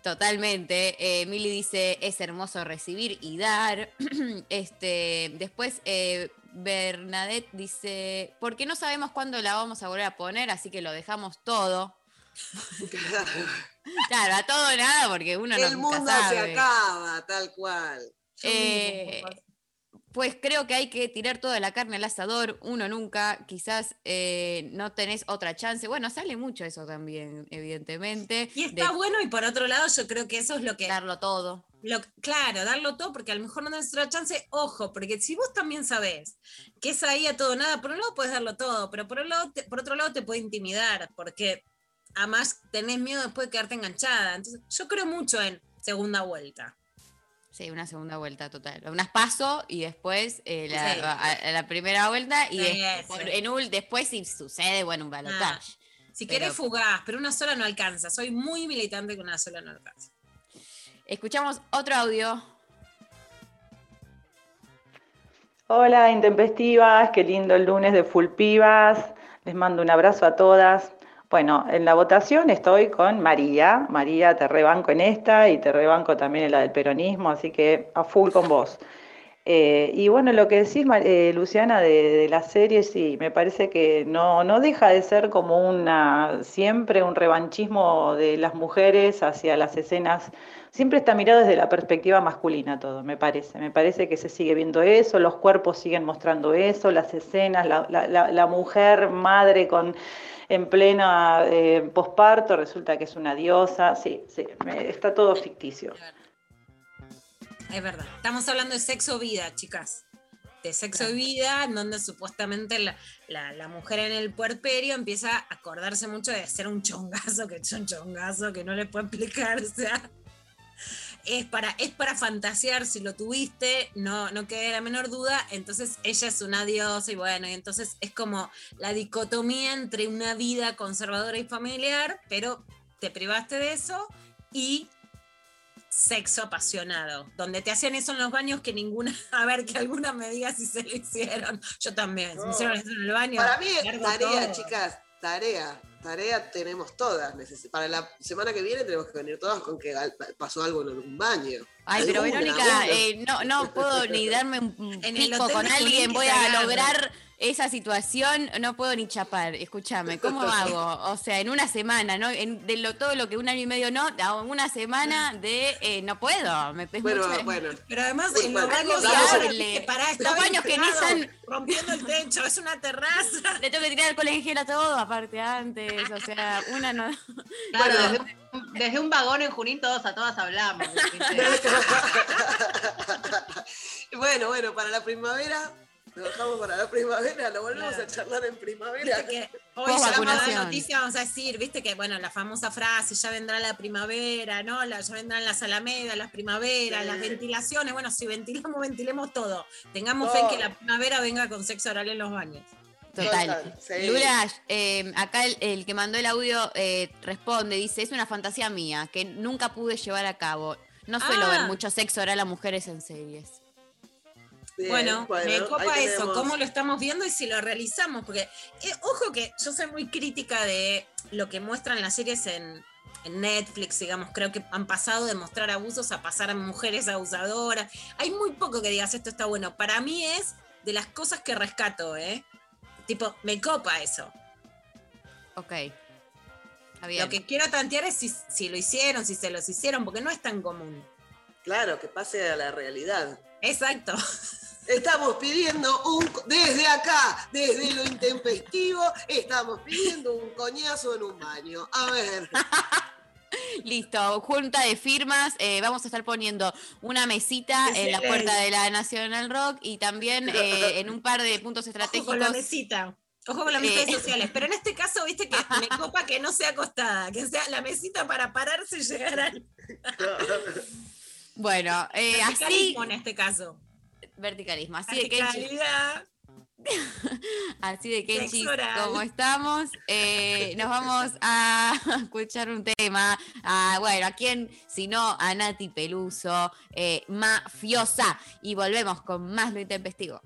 Speaker 3: Totalmente. Eh, Mili dice, es hermoso recibir y dar. este, después, eh, Bernadette dice, ¿por qué no sabemos cuándo la vamos a volver a poner? Así que lo dejamos todo. Claro, a todo nada, porque uno
Speaker 1: El
Speaker 3: nunca
Speaker 1: mundo
Speaker 3: sabe.
Speaker 1: se acaba, tal cual.
Speaker 3: Eh, pues creo que hay que tirar toda la carne al asador, uno nunca, quizás eh, no tenés otra chance. Bueno, sale mucho eso también, evidentemente.
Speaker 2: Y está
Speaker 3: de
Speaker 2: bueno, y por otro lado, yo creo que eso es lo que.
Speaker 3: Darlo todo.
Speaker 2: Lo, claro, darlo todo, porque a lo mejor no tenés otra chance. Ojo, porque si vos también sabés que es ahí a todo nada, por un lado puedes darlo todo, pero por, un lado te- por otro lado te puede intimidar, porque además tenés miedo después de quedarte enganchada. Entonces, yo creo mucho en segunda vuelta.
Speaker 3: Sí, una segunda vuelta total. Unas paso y después eh, la,
Speaker 2: Sí.
Speaker 3: a- a la primera vuelta y
Speaker 2: Sí,
Speaker 3: des-
Speaker 2: sí.
Speaker 3: por- en después si sucede, bueno, un balotaje.
Speaker 2: Ah, Si
Speaker 3: Pero-
Speaker 2: querés fugaz, pero una sola no alcanza. Soy muy militante que una sola no alcanza.
Speaker 3: Escuchamos otro audio.
Speaker 12: Hola, intempestivas, qué lindo el lunes de Full Pibas. Les mando un abrazo a todas. Bueno, en la votación estoy con María. María, te rebanco en esta y te rebanco también en la del peronismo, así que a full con vos. Eh, y bueno, lo que decís, eh, Luciana, de, de la serie, sí, me parece que no, no deja de ser como una, siempre un revanchismo de las mujeres hacia las escenas, siempre está mirado desde la perspectiva masculina todo, me parece. Me parece que se sigue viendo eso, los cuerpos siguen mostrando eso, las escenas, la, la- la- la mujer madre con en plena eh, posparto resulta que es una diosa, sí, sí, está todo ficticio.
Speaker 2: Es verdad. Estamos hablando de sexo vida, chicas. de Sexo y Vida, en donde supuestamente la, la- mujer en el puerperio empieza a acordarse mucho de ser un chongazo, que es un chongazo, que no le puede explicar, o sea, es para, es para fantasear, si lo tuviste, no, no quede la menor duda, entonces ella es una diosa y bueno, y entonces es como la dicotomía entre una vida conservadora y familiar, pero te privaste de eso, y sexo apasionado, donde te hacían eso en los baños que ninguna, a ver, que alguna me diga si se lo hicieron. Yo también, si me hicieron eso en el baño.
Speaker 1: Para mí es
Speaker 2: largo
Speaker 1: tarea,
Speaker 2: todo.
Speaker 1: chicas, tarea. Tarea tenemos todas. Para la semana que viene tenemos que venir todas con que pasó algo en un baño.
Speaker 3: Ay, pero Verónica, eh, no, no puedo ni darme un pico con alguien, voy a lograr esa situación, no puedo ni chapar. Escúchame, ¿cómo hago? O sea, en una semana, ¿no? En- de lo, todo lo que un año y medio no, una semana de eh, no puedo. Me
Speaker 1: Bueno,
Speaker 3: mucho-
Speaker 1: bueno.
Speaker 2: Pero además en los
Speaker 1: bueno,
Speaker 2: baños
Speaker 1: vamos a-
Speaker 2: ahora, que pará, está
Speaker 3: Los baños que ni
Speaker 2: ventilado,
Speaker 3: son-
Speaker 2: rompiendo el techo, es una terraza.
Speaker 3: Le tengo que tirar alcohol en gel a todo, aparte antes. O sea, una no.
Speaker 5: Claro, desde, un, desde un vagón en Junín todos a todas hablamos.
Speaker 1: bueno, bueno, para la primavera, lo dejamos para la primavera, lo volvemos
Speaker 2: Claro.
Speaker 1: a charlar en primavera.
Speaker 2: Que hoy ya la
Speaker 3: vacunación.
Speaker 2: noticia vamos a decir, viste que bueno, la famosa frase, ya vendrá la primavera, ¿no? La- ya vendrán las alamedas, las primaveras,
Speaker 1: Sí.
Speaker 2: las ventilaciones. Bueno, si ventilamos, ventilemos todo. Tengamos fe en que la primavera venga con sexo oral en los baños.
Speaker 3: Total.
Speaker 1: Total, sí.
Speaker 3: Lula, eh, acá el, el que mandó el audio eh, responde, dice, es una fantasía mía que nunca pude llevar a cabo. No suelo
Speaker 2: Ah.
Speaker 3: ver mucho sexo oral a mujeres en series.
Speaker 1: Bien,
Speaker 2: bueno, me copa eso,
Speaker 1: tenemos-
Speaker 2: cómo lo estamos viendo y si lo realizamos, porque eh, ojo que yo soy muy crítica de lo que muestran las series en, en Netflix, digamos, creo que han pasado de mostrar abusos a pasar a mujeres abusadoras. Hay muy poco que digas esto está bueno. Para mí es de las cosas que rescato, ¿eh? Tipo, me copa eso.
Speaker 3: Ok. Está bien.
Speaker 2: Lo que quiero tantear es si, si lo hicieron, si se los hicieron, porque no es tan común.
Speaker 1: Claro, que pase a la realidad.
Speaker 2: Exacto.
Speaker 1: Estamos pidiendo un, desde acá, desde lo intempestivo, estamos pidiendo un coñazo en un baño. A ver,
Speaker 3: Listo, junta de firmas. eh, vamos a estar poniendo una mesita en la puerta de la National Rock y también eh, en un par de puntos
Speaker 2: Ojo con la
Speaker 3: estratégicos.
Speaker 2: mesita. Ojo con las
Speaker 3: Eh.
Speaker 2: redes sociales. Pero en este caso, viste que me copa que no sea acostada, que sea la mesita para pararse y llegar al
Speaker 3: Bueno, eh, así.
Speaker 2: en este caso.
Speaker 3: Verticalismo. Así de Kenchi, así de Kenchi como estamos, eh, nos vamos a escuchar un tema. A, bueno, ¿a quién? Si no, a Nati Peluso, eh, mafiosa. Y volvemos con más lo intempestivo.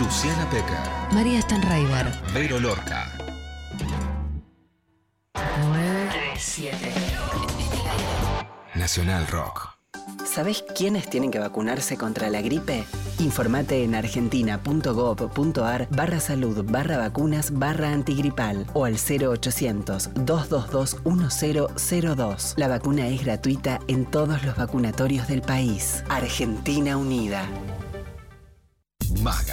Speaker 6: Luciana Pecker,
Speaker 7: María Stanraiver.
Speaker 6: Vero Lorca.
Speaker 7: 937.
Speaker 6: Nacional Rock.
Speaker 13: ¿Sabés quiénes tienen que vacunarse contra la gripe? Informate en argentina.gov.ar barra salud barra vacunas barra antigripal o al 0800-222-1002. La vacuna es gratuita en todos los vacunatorios del país. Argentina Unida.
Speaker 6: Maga.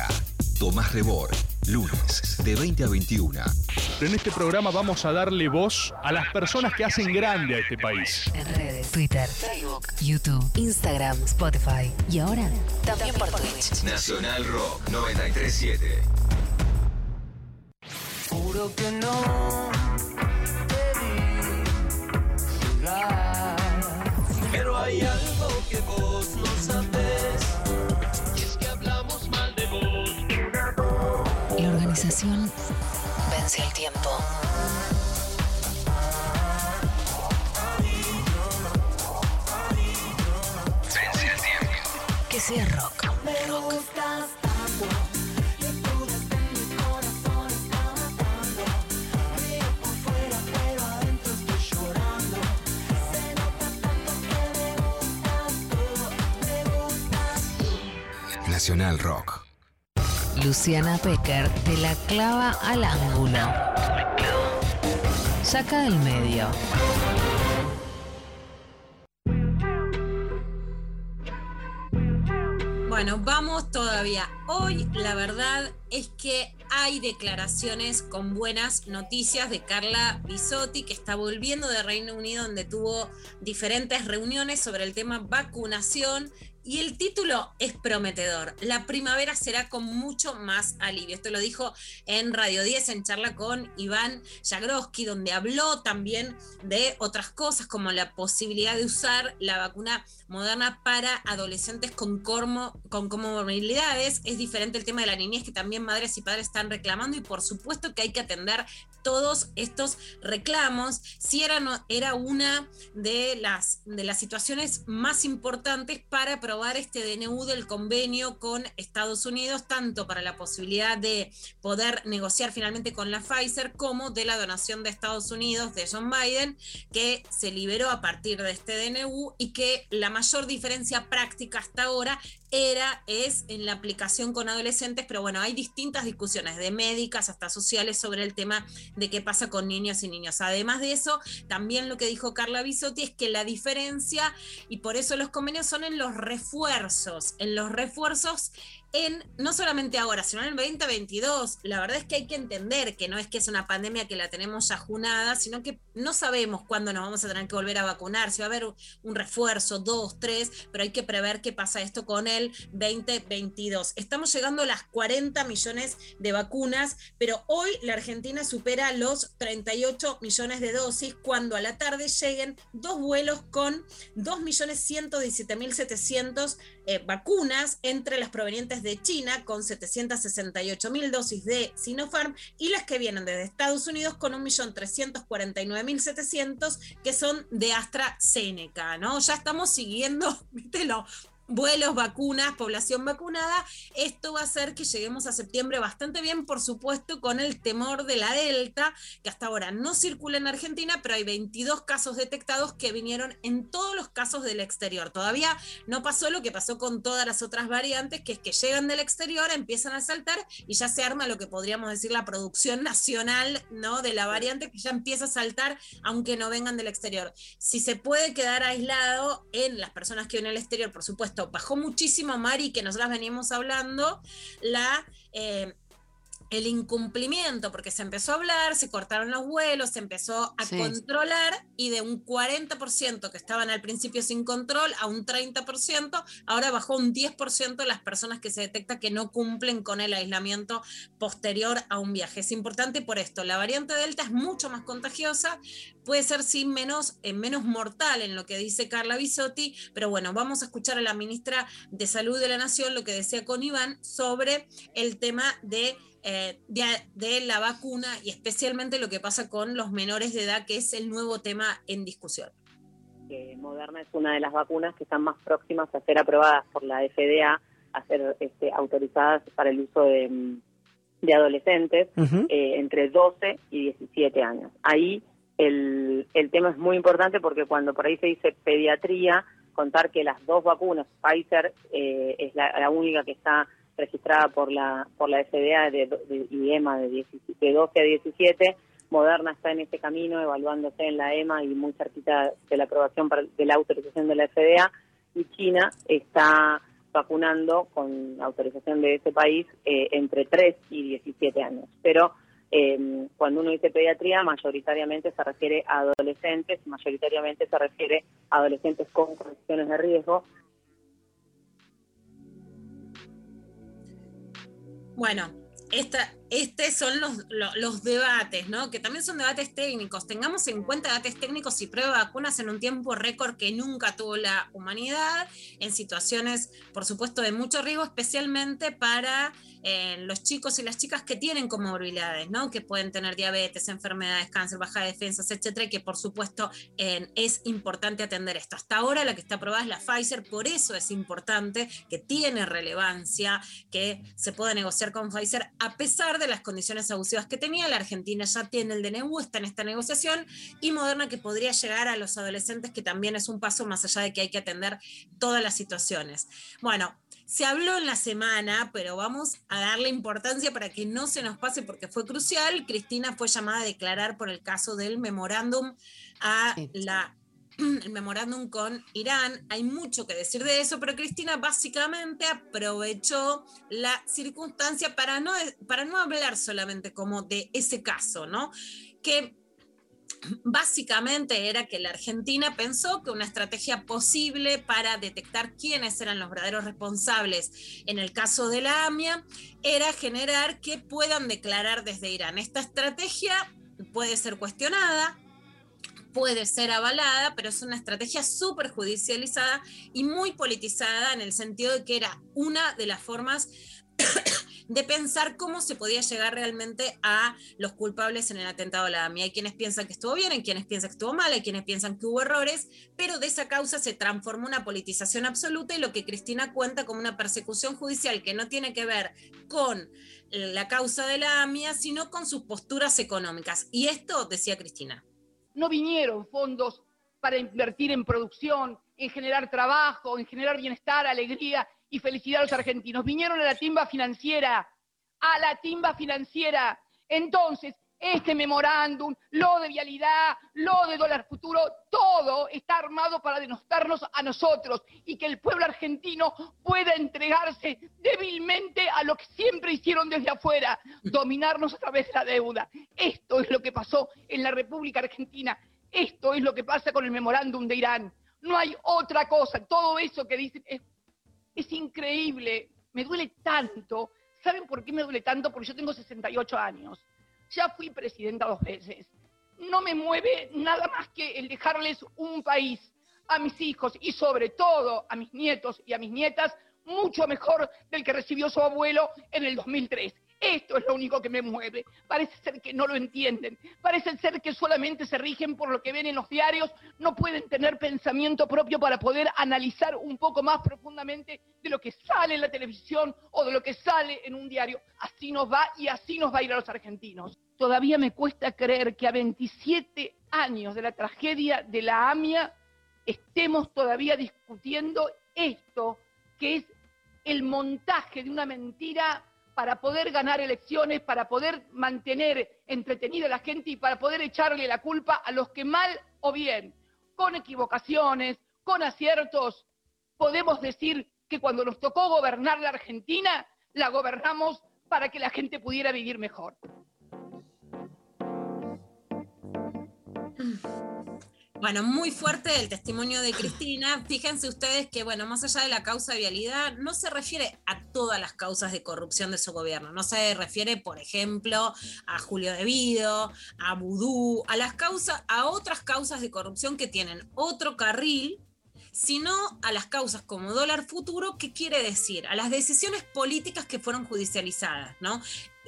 Speaker 6: Tomás Rebor. Lunes, de 20 a 21.
Speaker 14: En este programa vamos a darle voz a las personas que hacen grande a este país.
Speaker 7: En redes, Twitter, Facebook, YouTube, Instagram, Spotify y ahora también por Twitch.
Speaker 6: Nacional Rock 937.
Speaker 15: Juro que no te vi llegar. Pero hay algo que vos no sabes.
Speaker 7: Vence el tiempo.
Speaker 6: Vence el tiempo.
Speaker 7: Que sea rock.
Speaker 15: Me gustas tanto. Y tú desde mi corazón está matando. Río por fuera, pero adentro estoy llorando. Se nota tanto que me gustas tú. Me gustas tú.
Speaker 6: Nacional Rock.
Speaker 7: Luciana Pecker te la clava al ángulo. Saca del medio.
Speaker 2: Bueno, vamos todavía. Hoy la verdad es que hay declaraciones con buenas noticias de Carla Bisotti, que está volviendo de Reino Unido, donde tuvo diferentes reuniones sobre el tema vacunación. Y el título es prometedor. La primavera será con mucho más alivio. Esto lo dijo en Radio 10 en charla con Iván Jagroski, donde habló también de otras cosas como la posibilidad de usar la vacuna moderna para adolescentes con, cormo, con comorbilidades. Es diferente el tema de la niñez que también madres y padres están reclamando y por supuesto que hay que atender todos estos reclamos. Si era, era una de las, de las situaciones más importantes para este DNU del convenio con Estados Unidos, tanto para la posibilidad de poder negociar finalmente con la Pfizer como de la donación de Estados Unidos de John Biden, que se liberó a partir de este DNU y que la mayor diferencia práctica hasta ahora era, es en la aplicación con adolescentes, pero bueno, hay distintas discusiones de médicas hasta sociales sobre el tema de qué pasa con niños y niños. Además de eso, también lo que dijo Carla Bisotti es que la diferencia, y por eso los convenios son en los refuerzos, en los refuerzos en no solamente ahora, sino en el 2022. La verdad es que hay que entender que no es que es una pandemia que la tenemos ya junada, sino que no sabemos cuándo nos vamos a tener que volver a vacunar, si va a haber un refuerzo, dos, tres, pero hay que prever qué pasa esto con el 2022. Estamos llegando a las 40 millones de vacunas, pero hoy la Argentina supera los 38 millones de dosis cuando a la tarde lleguen dos vuelos con 2.117.700 eh, vacunas entre las provenientes de China con 768.000 dosis de Sinopharm y las que vienen desde Estados Unidos con 1.349.700 que son de AstraZeneca, ¿no? Ya estamos siguiendo, viste, lo, vuelos, vacunas, población vacunada. Esto va a hacer que lleguemos a septiembre bastante bien, por supuesto, con el temor de la Delta, que hasta ahora no circula en Argentina, pero hay 22 casos detectados que vinieron en todos los casos del exterior. Todavía no pasó lo que pasó con todas las otras variantes, que es que llegan del exterior, empiezan a saltar y ya se arma lo que podríamos decir la producción nacional, ¿no? De la variante que ya empieza a saltar, aunque no vengan del exterior. Si se puede quedar aislado en las personas que vienen del exterior, por supuesto, bajó muchísimo, Mari, que nosotras venimos hablando, la... eh, el incumplimiento, porque se empezó a hablar, se cortaron los vuelos, se empezó a
Speaker 3: Sí.
Speaker 2: controlar y de un 40% que estaban al principio sin control a un 30%, ahora bajó un 10% las personas que se detecta que no cumplen con el aislamiento posterior a un viaje. Es importante por esto, la variante Delta es mucho más contagiosa, puede ser sí menos, eh, menos mortal en lo que dice Carla Bisotti, pero bueno, vamos a escuchar a la ministra de Salud de la Nación lo que decía con Iván sobre el tema de eh, de, de la vacuna y especialmente lo que pasa con los menores de edad, que es el nuevo tema en discusión.
Speaker 16: que Moderna es una de las vacunas que están más próximas a ser aprobadas por la FDA a ser este, autorizadas para el uso de, de adolescentes eh, entre 12 y 17 años. Ahí el, el tema es muy importante porque cuando por ahí se dice pediatría, contar que las dos vacunas, Pfizer eh, es la, la única que está registrada por la por la FDA de, de- y EMA de, 17 de 12 a 17, Moderna está en ese camino evaluándose en la EMA y muy cerquita de la aprobación para- de la autorización de la FDA y China está vacunando con autorización de ese país eh, entre 3 y 17 años. Pero eh, cuando uno dice pediatría, mayoritariamente se refiere a adolescentes, mayoritariamente se refiere a adolescentes con condiciones de riesgo.
Speaker 2: Bueno, esta, estos son los, lo- los debates, ¿no? Que también son debates técnicos. Tengamos en cuenta debates técnicos y prueba de vacunas en un tiempo récord que nunca tuvo la humanidad, en situaciones, por supuesto, de mucho riesgo, especialmente para eh, los chicos y las chicas que tienen comorbilidades, ¿no? Que pueden tener diabetes, enfermedades, cáncer, baja de defensas, etcétera, y que por supuesto es importante atender esto. Hasta ahora la que está aprobada es la Pfizer, por eso es importante que tiene relevancia que se pueda negociar con Pfizer a pesar de las condiciones abusivas que tenía. La Argentina ya tiene el DNU, está en esta negociación, y Moderna que podría llegar a los adolescentes, que también es un paso más allá de que hay que atender todas las situaciones. Bueno, se habló en la semana, pero vamos a darle importancia para que no se nos pase porque fue crucial. Cristina fue llamada a declarar por el caso del memorándum a la el memorándum con Irán. Hay mucho que decir de eso, pero Cristina básicamente aprovechó la circunstancia para no, para no hablar solamente como de ese caso, ¿no? Que básicamente era que la Argentina pensó que una estrategia posible para detectar quiénes eran los verdaderos responsables en el caso de la AMIA era generar que puedan declarar desde Irán. Esta estrategia puede ser cuestionada, puede ser avalada, pero es una estrategia súper judicializada y muy politizada en el sentido de que era una de las formas de pensar cómo se podía llegar realmente a los culpables en el atentado a la AMI. Hay quienes piensan que estuvo bien, hay quienes piensan que estuvo mal, hay quienes piensan que hubo errores, pero de esa causa se transformó una politización absoluta y lo que Cristina cuenta como una persecución judicial que no tiene que ver con la causa de la AMIA, sino con sus posturas económicas. Y esto decía Cristina.
Speaker 17: No vinieron fondos para invertir en producción, en generar trabajo, en generar bienestar, alegría y felicidad a los argentinos. Vinieron a la timba financiera, a la timba financiera. Entonces, este memorándum, lo de vialidad, lo de dólar futuro, todo está armado para denostarnos a nosotros y que el pueblo argentino pueda entregarse débilmente a lo que siempre hicieron desde afuera, dominarnos a través de la deuda. Esto es lo que pasó en la República Argentina. Esto es lo que pasa con el memorándum de Irán. No hay otra cosa. Todo eso que dicen es, es increíble. Me duele tanto. ¿Saben por qué me duele tanto? Porque yo tengo 68 años. Ya fui presidenta dos veces. No me mueve nada más que el dejarles un país a mis hijos y sobre todo a mis nietos y a mis nietas mucho mejor del que recibió su abuelo en el 2003. Esto es lo único que me mueve. Parece ser que no lo entienden. Parece ser que solamente se rigen por lo que ven en los diarios. No pueden tener pensamiento propio para poder analizar un poco más profundamente de lo que sale en la televisión o de lo que sale en un diario. Así nos va y así nos va a ir a los argentinos. Todavía me cuesta creer que a 27 años de la tragedia de la AMIA estemos todavía discutiendo esto, que es el montaje de una mentira para poder ganar elecciones, para poder mantener entretenida a la gente y para poder echarle la culpa a los que mal o bien, con equivocaciones, con aciertos, podemos decir que cuando nos tocó gobernar la Argentina, la gobernamos para que la gente pudiera vivir mejor.
Speaker 2: Bueno, muy fuerte el testimonio de Cristina. Fíjense ustedes que, bueno, más allá de la causa de vialidad, no se refiere a todas las causas de corrupción de su gobierno. No se refiere, por ejemplo, a Julio Devido, a Vudú, a las causas, a otras causas de corrupción que tienen otro carril sino a las causas como dólar futuro, ¿qué quiere decir? A las decisiones políticas que fueron judicializadas, ¿no?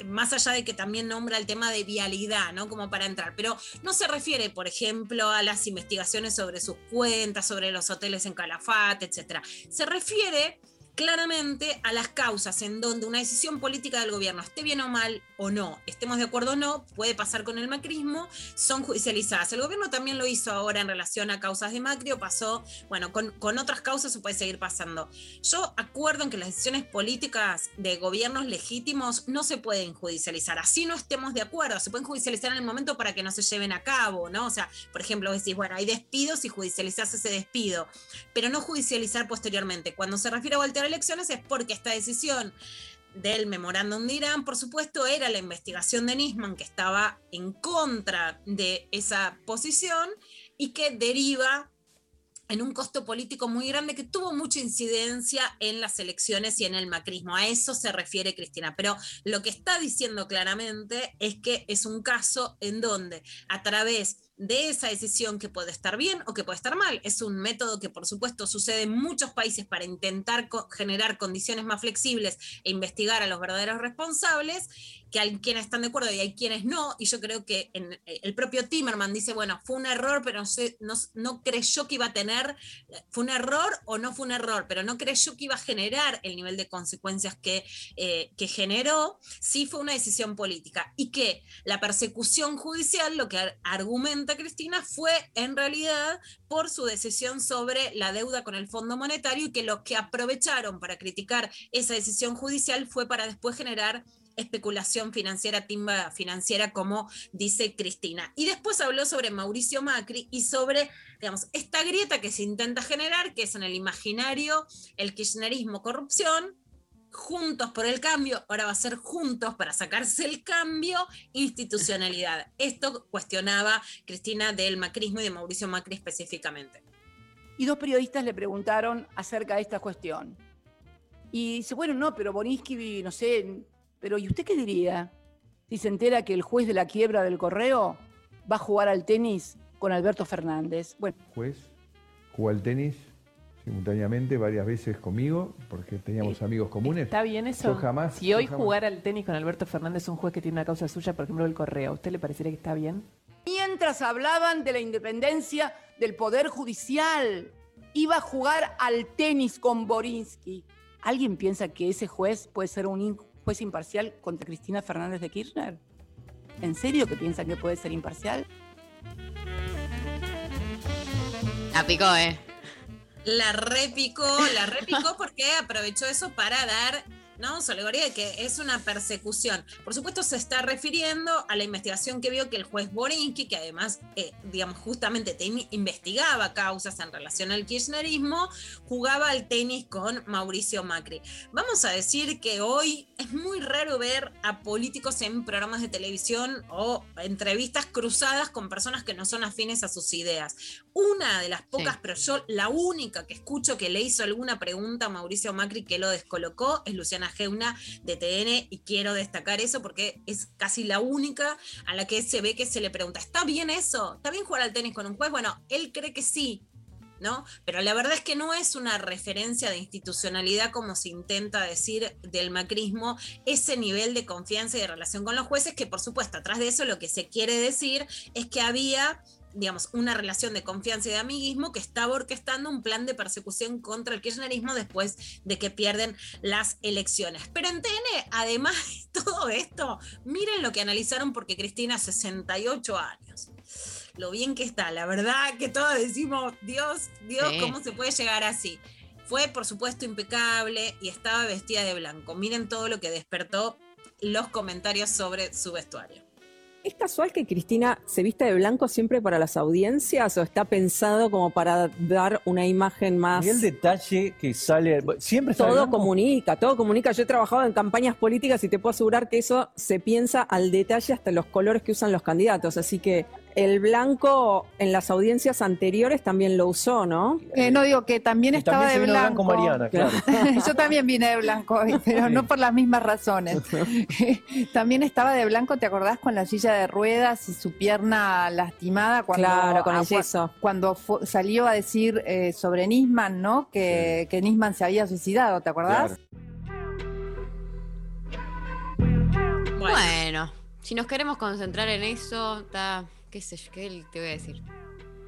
Speaker 2: Más allá de que también nombra el tema de vialidad, ¿no? Como para entrar, pero no se refiere, por ejemplo, a las investigaciones sobre sus cuentas, sobre los hoteles en Calafate, etc. Se refiere claramente a las causas en donde una decisión política del gobierno, esté bien o mal o no, estemos de acuerdo o no, puede pasar con el macrismo, son judicializadas. El gobierno también lo hizo ahora en relación a causas de Macri o pasó, bueno, con, con otras causas se puede seguir pasando. Yo acuerdo en que las decisiones políticas de gobiernos legítimos no se pueden judicializar, así no estemos de acuerdo, se pueden judicializar en el momento para que no se lleven a cabo, ¿no? O sea, por ejemplo, decís, bueno, hay despidos y judicializás ese despido, pero no judicializar posteriormente. Cuando se refiere a voltear elecciones es porque esta decisión del memorándum de Irán, por supuesto, era la investigación de Nisman que estaba en contra de esa posición y que deriva en un costo político muy grande que tuvo mucha incidencia en las elecciones y en el macrismo. A eso se refiere Cristina. Pero lo que está diciendo claramente es que es un caso en donde a través de esa decisión que puede estar bien o que puede estar mal. Es un método que por supuesto sucede en muchos países para intentar generar condiciones más flexibles e investigar a los verdaderos responsables, que hay quienes están de acuerdo y hay quienes no, y yo creo que eh, el propio Timerman dice, bueno, fue un error, pero no, no, no creyó que iba a tener, fue un error o no fue un error, pero no creyó que iba a generar el nivel de consecuencias que, eh, que generó, sí fue una decisión política, y que la persecución judicial, lo que ar- Cristina, fue en realidad por su decisión sobre la deuda con el Fondo Monetario y que lo que aprovecharon para criticar esa decisión judicial fue para después generar especulación financiera, timba financiera, como dice Cristina. Y después habló sobre Mauricio Macri y sobre, digamos, esta grieta que se intenta generar, que es en el imaginario el kirchnerismo corrupción, juntos por el cambio, ahora va a ser juntos para sacarse el cambio, institucionalidad. Esto cuestionaba Cristina del macrismo y de Mauricio Macri específicamente.
Speaker 17: Y dos periodistas le preguntaron acerca de esta cuestión. Y dice, bueno, no, pero Borinsky, no sé, pero ¿y usted qué diría si se entera que el juez de la quiebra del correo va a jugar al tenis con Alberto Fernández? Bueno,
Speaker 18: juez, jugó al tenis simultáneamente varias veces conmigo, porque teníamos amigos comunes.
Speaker 19: ¿Está bien eso?
Speaker 18: Yo jamás.
Speaker 19: si hoy
Speaker 18: yo jamás-
Speaker 19: jugar al tenis con Alberto Fernández, un juez que tiene una causa suya, por ejemplo, el correo, ¿a usted le parecería que está bien?
Speaker 17: mientras hablaban de la independencia del Poder Judicial, iba a jugar al tenis con Borinsky. ¿Alguien piensa que ese juez puede ser un juez imparcial contra Cristina Fernández de Kirchner? ¿En serio que piensan que puede ser imparcial?
Speaker 3: La picó, ¿eh?
Speaker 2: La repicó, la repicó porque aprovechó eso para dar, ¿no? Su alegoría de que es una persecución. Por supuesto, se está refiriendo a la investigación que vio que el juez Borinsky, que además, eh, digamos, justamente investigaba causas en relación al kirchnerismo, jugaba al tenis con Mauricio Macri. Vamos a decir que hoy es muy raro ver a políticos en programas de televisión o entrevistas cruzadas con personas que no son afines a sus ideas. Una de las pocas, pero yo la única que escucho que le hizo alguna pregunta a Mauricio Macri que lo descolocó es Luciana Geuna de TN y quiero destacar eso porque es casi la única a la que se ve que se le pregunta, ¿está bien eso? ¿Está bien jugar al tenis con un juez? Bueno, él cree que sí, ¿no? Pero la verdad es que no es una referencia de institucionalidad como se intenta decir del macrismo, ese nivel de confianza y de relación con los jueces, que por supuesto, atrás de eso lo que se quiere decir es que había digamos, una relación de confianza y de amiguismo que estaba orquestando un plan de persecución contra el kirchnerismo después de que pierden las elecciones. Pero en TN, además de todo esto, miren lo que analizaron porque Cristina, 68 años lo bien que está. La verdad que todos decimos, Dios, Dios,
Speaker 3: Sí.
Speaker 2: ¿cómo se puede llegar así? Fue, por supuesto, impecable y estaba vestida de blanco. Miren todo lo que despertó los comentarios sobre su vestuario.
Speaker 20: ¿Es casual que Cristina se vista de blanco siempre para las audiencias o está pensado como para dar una imagen más...
Speaker 21: Y el detalle que sale, siempre
Speaker 20: Todo comunica, todo comunica. Yo he trabajado en campañas políticas y te puedo asegurar que eso se piensa al detalle hasta los colores que usan los candidatos. Así que el blanco en las audiencias anteriores también lo usó, ¿no?
Speaker 22: Eh, no digo que también
Speaker 21: Y
Speaker 22: estaba
Speaker 21: también se
Speaker 22: de
Speaker 21: vino
Speaker 22: blanco.
Speaker 21: Mariana, claro.
Speaker 22: Yo también vine de blanco hoy, pero no por las mismas razones. también estaba de blanco, ¿te acordás con la silla de ruedas y su pierna lastimada cuando
Speaker 20: Claro, con el yeso.
Speaker 22: cuando salió a decir eh, sobre Nisman, ¿no? Que, que Nisman se había suicidado, ¿te acordás?
Speaker 3: Bueno. si nos queremos concentrar en eso, está, qué sé yo, qué te voy a decir.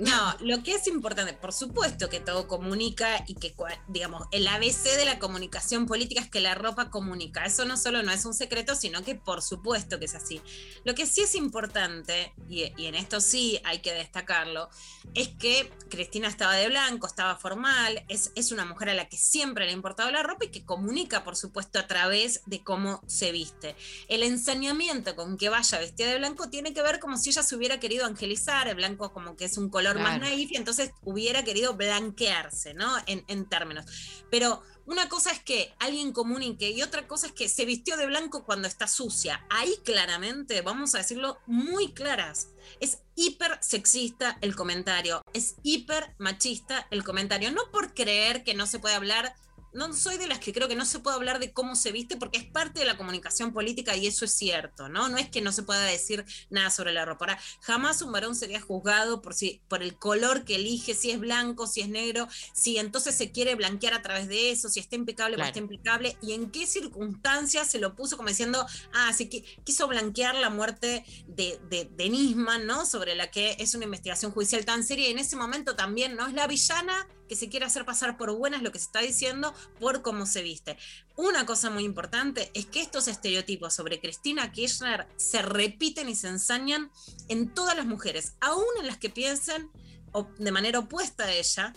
Speaker 2: No, lo que es importante, por supuesto que todo comunica y que, digamos, el ABC de la comunicación política es que la ropa comunica. Eso no solo no es un secreto, sino que por supuesto que es así. Lo que sí es importante, y, y en esto sí hay que destacarlo, es que Cristina estaba de blanco, estaba formal, es, es una mujer a la que siempre le ha importado la ropa y que comunica, por supuesto, a través de cómo se viste. El ensañamiento con que vaya vestida de blanco tiene que ver como si ella se hubiera querido angelizar, el blanco como que es un color más
Speaker 3: Claro.
Speaker 2: naif y entonces hubiera querido blanquearse, ¿no? En, en términos. Pero una cosa es que alguien comunique y otra cosa es que se vistió de blanco cuando está sucia. Ahí claramente, vamos a decirlo muy claras, es hiper sexista el comentario, es hiper machista el comentario, no por creer que no se puede hablar. No soy de las que creo que no se puede hablar de cómo se viste porque es parte de la comunicación política y eso es cierto, ¿no? No es que no se pueda decir nada sobre la ropa. Ahora, jamás un varón sería juzgado por, si, por el color que elige, si es blanco, si es negro, si entonces se quiere blanquear a través de eso, si está impecable o
Speaker 3: Claro.
Speaker 2: está impecable, y en qué circunstancias se lo puso como diciendo, ah, sí que quiso blanquear la muerte de, de, de Nisman, ¿no? Sobre la que es una investigación judicial tan seria, y en ese momento también, ¿no? Es la villana que se quiere hacer pasar por buena, es lo que se está diciendo, por cómo se viste. Una cosa muy importante es que estos estereotipos sobre Cristina Kirchner se repiten y se ensañan en todas las mujeres, aún en las que piensen de manera opuesta a ella,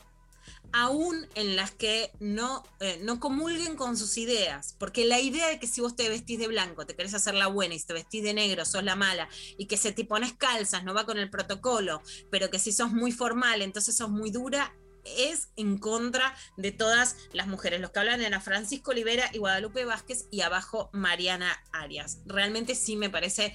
Speaker 2: aún en las que no, eh, no comulguen con sus ideas, porque la idea de que si vos te vestís de blanco, te querés hacer la buena y si te vestís de negro, sos la mala, y que si te pones calzas no va con el protocolo, pero que si sos muy formal, entonces sos muy dura, es en contra de todas las mujeres. Los que hablan eran Francisco Olivera y Guadalupe Vázquez y abajo Mariana Arias. Realmente sí me parece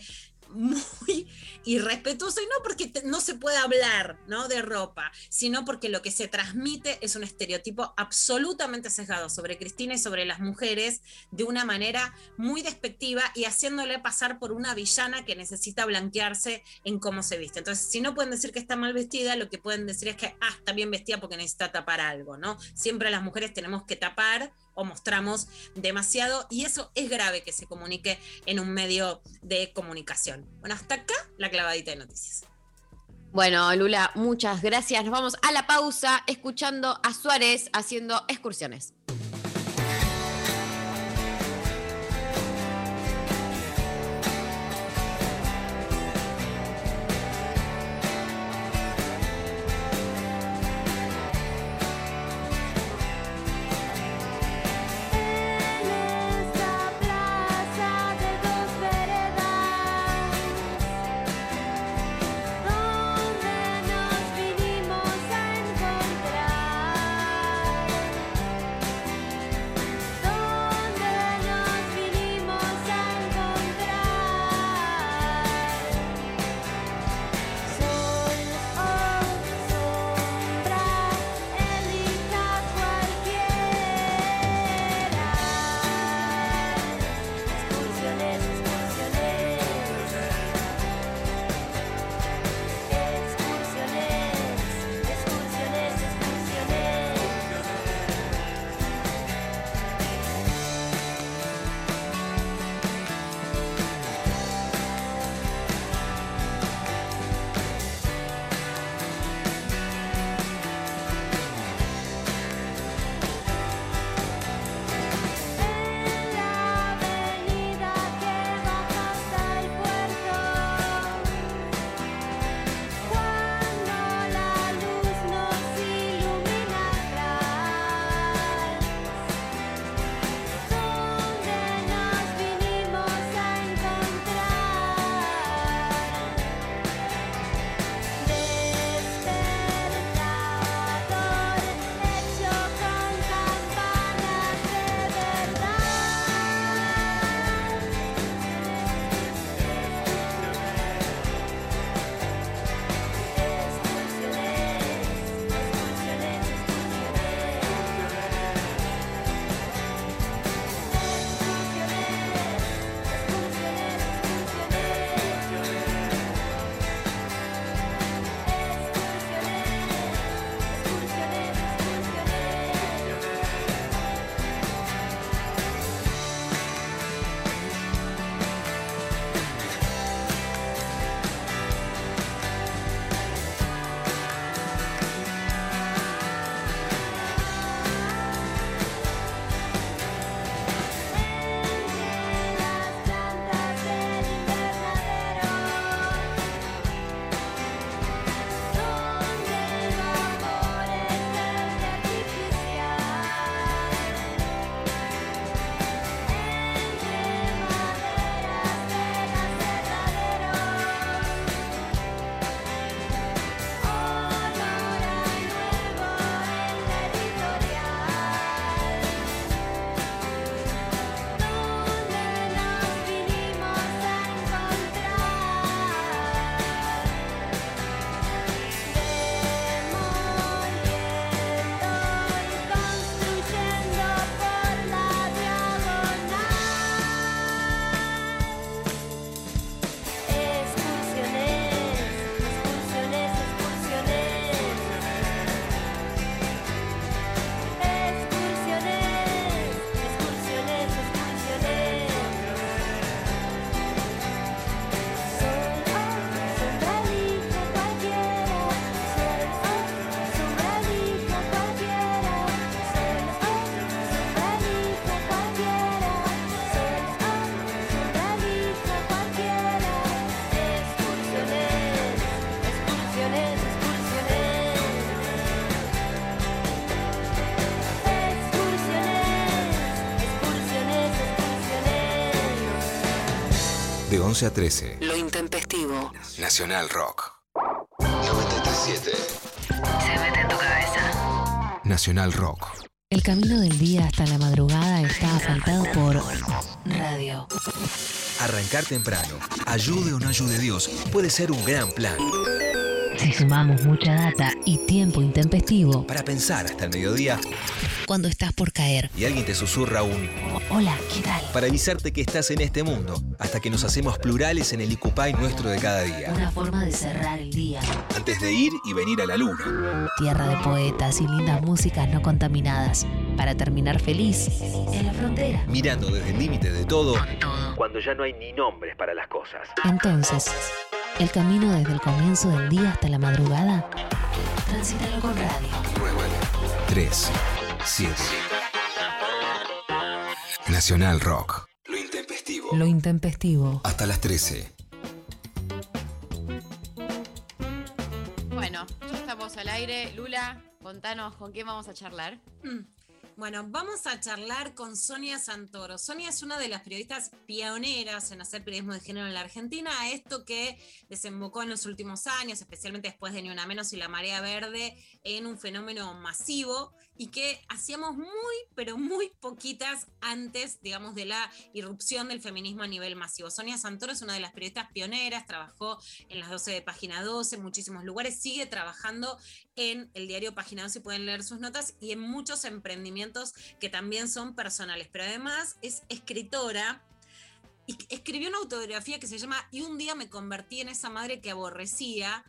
Speaker 2: muy irrespetuoso y no porque no se puede hablar ¿no? de ropa, sino porque lo que se transmite es un estereotipo absolutamente sesgado sobre Cristina y sobre las mujeres de una manera muy despectiva y haciéndole pasar por una villana que necesita blanquearse en cómo se viste. Entonces, si no pueden decir que está mal vestida, lo que pueden decir es que ah, está bien vestida porque necesita tapar algo, ¿no? Siempre las mujeres tenemos que tapar o mostramos demasiado y eso es grave que se comunique en un medio de comunicación. Bueno, hasta acá la clavadita de noticias.
Speaker 3: Bueno, Lula, muchas gracias. Nos vamos a la pausa escuchando a Suárez haciendo excursiones.
Speaker 6: 11 a 13.
Speaker 7: Lo intempestivo.
Speaker 6: Nacional Rock. 937.
Speaker 7: Se mete en tu cabeza.
Speaker 6: Nacional Rock.
Speaker 7: El camino del día hasta la madrugada está asfaltado por radio.
Speaker 23: Arrancar temprano, ayude o no ayude Dios, puede ser un gran plan.
Speaker 7: Si sumamos mucha data y tiempo intempestivo,
Speaker 23: Para pensar hasta el mediodía
Speaker 7: cuando estás por caer.
Speaker 23: y alguien te susurra un
Speaker 7: Hola, ¿qué tal?
Speaker 23: para avisarte que estás en este mundo, hasta que nos hacemos plurales en el Icupay nuestro de cada día.
Speaker 7: Una forma de cerrar el día.
Speaker 23: Antes de ir y venir a la luna.
Speaker 7: Tierra de poetas y lindas músicas no contaminadas. Para terminar feliz en la frontera.
Speaker 23: Mirando desde el límite de todo, cuando ya no hay ni nombres para las cosas.
Speaker 7: Entonces, el camino desde el comienzo del día hasta la madrugada, transítalo con radio.
Speaker 6: 3, 7. Nacional Rock. Lo intempestivo. Hasta las 13.
Speaker 3: Bueno, ya estamos al aire. Lula, contanos con quién vamos a charlar.
Speaker 2: Mm. Bueno, vamos a charlar con Sonia Santoro. Sonia es una de las periodistas pioneras en hacer periodismo de género en la Argentina, esto que desembocó en los últimos años, especialmente después de Ni Una Menos y La Marea Verde, en un fenómeno masivo y que hacíamos muy, pero muy poquitas antes, digamos, de la irrupción del feminismo a nivel masivo. Sonia Santoro es una de las periodistas pioneras, trabajó en las 12 de Página 12, en muchísimos lugares, sigue trabajando en el diario Página 12 y pueden leer sus notas y en muchos emprendimientos que también son personales, pero además es escritora escribió una autobiografía que se llama Y un día me convertí en esa madre que aborrecía,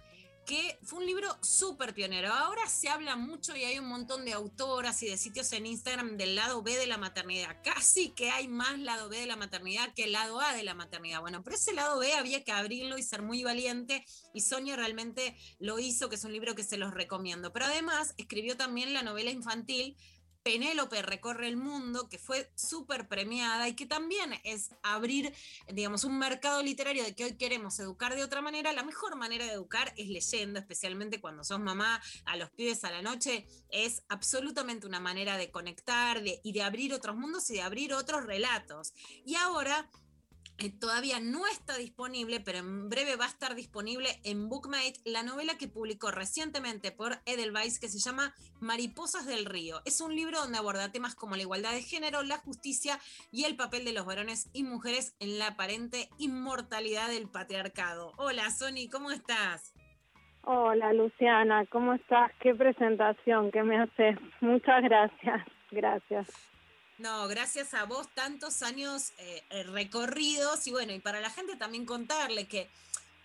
Speaker 2: que fue un libro súper pionero. Ahora se habla mucho y hay un montón de autoras y de sitios en Instagram del lado B de la maternidad. Casi que hay más lado B de la maternidad que el lado A de la maternidad. Bueno, pero ese lado B había que abrirlo y ser muy valiente y Sonia realmente lo hizo, que es un libro que se los recomiendo. Pero además escribió también la novela infantil Penélope recorre el mundo, que fue súper premiada y que también es abrir, digamos, un mercado literario de que hoy queremos educar de otra manera. La mejor manera de educar es leyendo, especialmente cuando sos mamá a los pibes a la noche. Es absolutamente una manera de conectar de- y de abrir otros mundos y de abrir otros relatos. Y ahora todavía no está disponible, pero en breve va a estar disponible en Bookmate la novela que publicó recientemente por Edelweiss que se llama Mariposas del Río. Es un libro donde aborda temas como la igualdad de género, la justicia y el papel de los varones y mujeres en la aparente inmortalidad del patriarcado. Hola, Sony, ¿cómo estás?
Speaker 24: Hola Luciana, ¿cómo estás? Qué presentación que me haces. Muchas gracias, gracias.
Speaker 2: No, gracias a vos, tantos años eh, eh, recorridos y bueno, y para la gente también contarle que,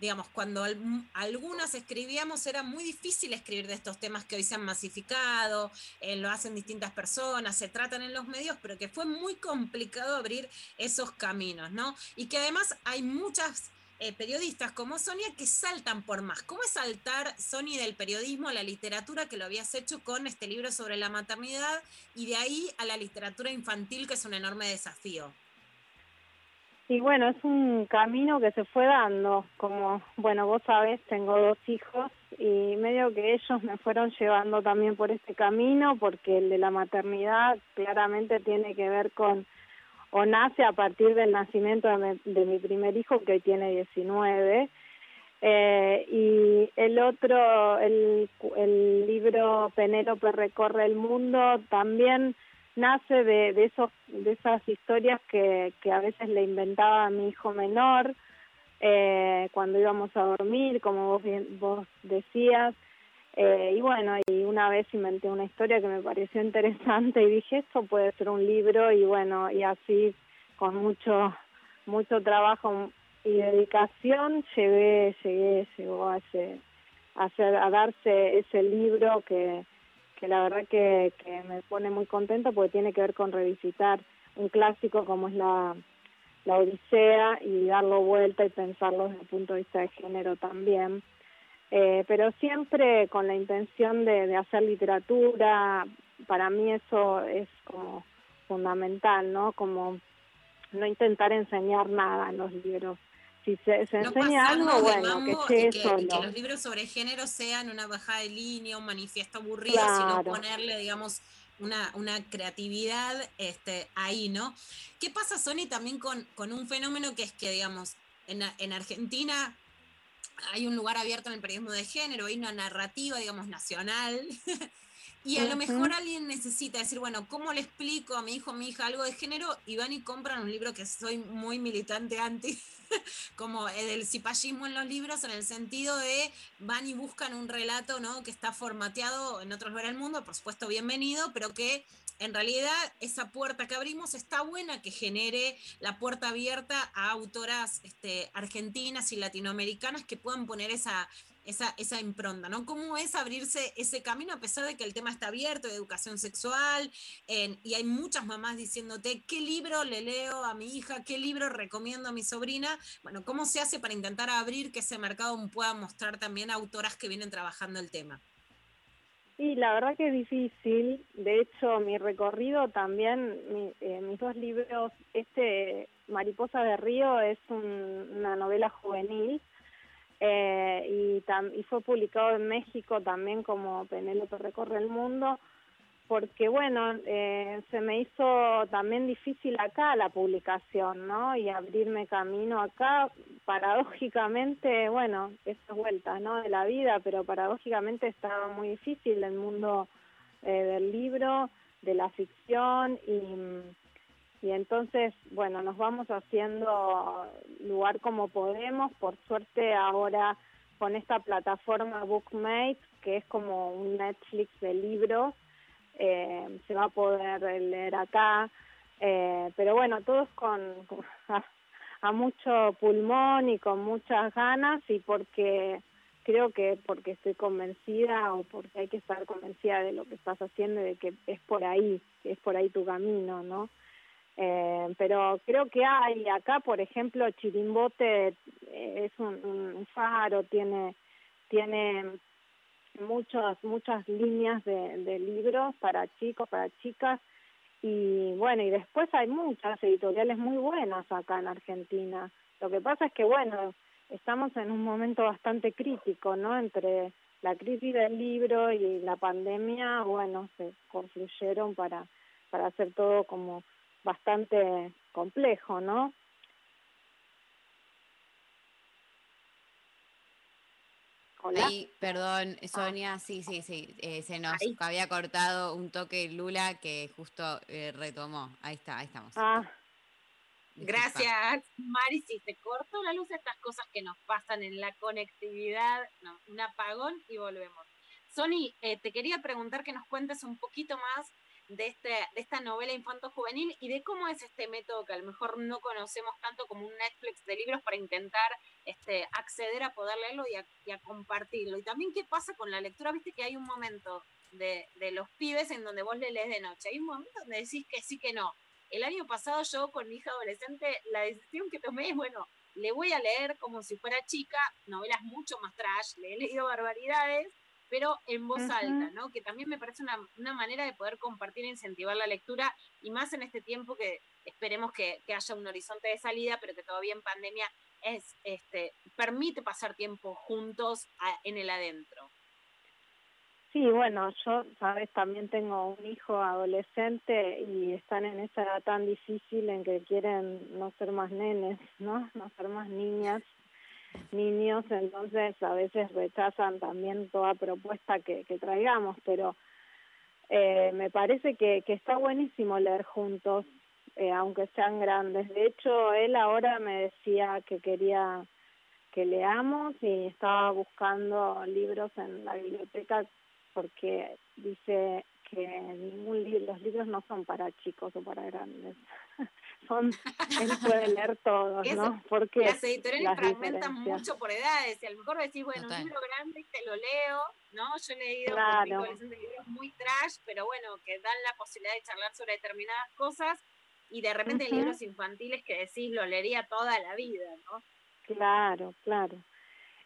Speaker 2: digamos, cuando al- m- algunas escribíamos era muy difícil escribir de estos temas que hoy se han masificado, eh, lo hacen distintas personas, se tratan en los medios, pero que fue muy complicado abrir esos caminos, ¿no? Y que además hay muchas eh, periodistas como Sonia que saltan por más. ¿Cómo es saltar, Sony, del periodismo a la literatura que lo habías hecho con este libro sobre la maternidad y de ahí a la literatura infantil, que es un enorme desafío?
Speaker 24: Y bueno, es un camino que se fue dando, como, bueno, vos sabés, tengo dos hijos y medio que ellos me fueron llevando también por este camino, porque el de la maternidad claramente tiene que ver con, o nace a partir del nacimiento de mi, de mi primer hijo, que hoy tiene 19, eh, y el otro, el, el libro Penélope recorre el mundo, también nace de, de esos de esas historias que, a veces le inventaba a mi hijo menor eh, cuando íbamos a dormir, como vos vos decías. Eh, y bueno, y una vez inventé una historia que me pareció interesante y dije, esto puede ser un libro y bueno, y así con mucho mucho trabajo y dedicación llegué, llegué, llegó a ese, a, hacer, a darse ese libro que, que la verdad que, que me pone muy contenta porque tiene que ver con revisitar un clásico como es la, la Odisea y darlo vuelta y pensarlo desde el punto de vista de género también. Eh, pero siempre con la intención de, de hacer literatura, para mí eso es como fundamental, ¿no? Como no intentar enseñar nada en los libros. Si se, se
Speaker 2: No
Speaker 24: enseña algo, bueno, que
Speaker 2: que, que los libros sobre género sean una bajada de línea, un manifiesto aburrido, sino
Speaker 24: Claro.
Speaker 2: ponerle, digamos, una, una creatividad este, ahí, ¿no? ¿Qué pasa, Sony, también con, con un fenómeno que es que, digamos, en, en Argentina hay un lugar abierto en el periodismo de género, hay una narrativa, digamos, nacional. Y a lo mejor alguien necesita decir, bueno, ¿cómo le explico a mi hijo o mi hija algo de género? Y van y compran un libro que soy muy militante anti, como el del cipallismo en los libros, en el sentido de van y buscan un relato ¿no? que está formateado en otros lugares del mundo, por supuesto bienvenido, pero que en realidad esa puerta que abrimos está buena que genere la puerta abierta a autoras este, argentinas y latinoamericanas que puedan poner esa, esa, impronta, ¿no? ¿Cómo es abrirse ese camino a pesar de que el tema está abierto de educación sexual y hay muchas mamás diciéndote qué libro le leo a mi hija, qué libro recomiendo a mi sobrina? Bueno, ¿cómo se hace para intentar abrir que ese mercado pueda mostrar también a autoras que vienen trabajando el tema?
Speaker 24: Y la verdad que es difícil. De hecho, mi recorrido también, mi- eh, mis dos libros, este Mariposa de Río es un- una novela juvenil eh, y, y fue publicado en México también como Penélope recorre el mundo, porque bueno, eh, se me hizo también difícil acá la publicación, ¿no? Y abrirme camino acá, paradójicamente, bueno, esas vueltas, ¿no? De la vida, pero paradójicamente estaba muy difícil el mundo eh, del libro, de la ficción y, y entonces, bueno, nos vamos haciendo lugar como podemos. Por suerte ahora con esta plataforma Bookmate, que es como un Netflix de libros, eh, se va a poder leer acá. Eh, pero bueno, todos con, a mucho pulmón y con muchas ganas y porque creo que porque estoy convencida o porque hay que estar convencida de lo que estás haciendo y de que es por ahí, que es por ahí tu camino, ¿no? Eh, pero creo que hay acá, por ejemplo, Chirimbote eh, es un, un faro, tiene tiene muchas muchas líneas de, de libros para chicos, para chicas y bueno, y después hay muchas editoriales muy buenas acá en Argentina. Lo que pasa es que bueno, estamos en un momento bastante crítico, ¿no? Entre la crisis del libro y la pandemia, bueno, se confluyeron para para hacer todo como bastante complejo, ¿no? Hola.
Speaker 3: Ahí, perdón, Sonia, sí, sí, sí, eh, se nos había cortado un toque Lula que justo eh, retomó. Ahí está, ahí estamos.
Speaker 24: Ah,
Speaker 25: Gracias, Mari. Si se cortó la luz, estas cosas que nos pasan en la conectividad, no, un apagón y volvemos. Sony, eh, te quería preguntar que nos cuentes un poquito más de, este, de esta novela infanto-juvenil y de cómo es este método que a lo mejor no conocemos tanto como un Netflix de libros para intentar este, acceder a poder leerlo y a, y a compartirlo. Y también qué pasa con la lectura, viste que hay un momento de, de los pibes en donde vos le lees de noche, hay un momento donde decís que sí, que no. El año pasado yo con mi hija adolescente, la decisión que tomé es, bueno, le voy a leer como si fuera chica, novelas mucho más trash, le he leído barbaridades, pero en voz alta, ¿no? Que también me parece una, una manera de poder compartir e incentivar la lectura, y más en este tiempo que esperemos que, que haya un horizonte de salida, pero que todavía en pandemia es, este, permite pasar tiempo juntos a- en el adentro.
Speaker 24: Sí, bueno, yo, sabes, también tengo un hijo adolescente y están en esa edad tan difícil en que quieren no ser más nenes, ¿no? No ser más niñas, niños, entonces a veces rechazan también toda propuesta que, traigamos, pero eh, me parece que, que está buenísimo leer juntos, eh, aunque sean grandes. De hecho, él ahora me decía que quería que leamos y estaba buscando libros en la biblioteca porque dice que ningún li- los libros no son para chicos o para grandes. son él puede leer todos,
Speaker 25: Eso,
Speaker 24: ¿no? Porque
Speaker 25: Las editoriales
Speaker 24: las
Speaker 25: fragmentan mucho por edades, y a lo mejor decís, bueno,
Speaker 3: Total.
Speaker 25: un libro grande y te lo leo, ¿no? Yo he leído
Speaker 24: Claro.
Speaker 25: adolescente libros muy trash, pero bueno, que dan la posibilidad de charlar sobre determinadas cosas, y de repente hay
Speaker 24: Ujú.
Speaker 25: libros infantiles que decís, lo leería toda la vida, ¿no?
Speaker 24: Claro, claro.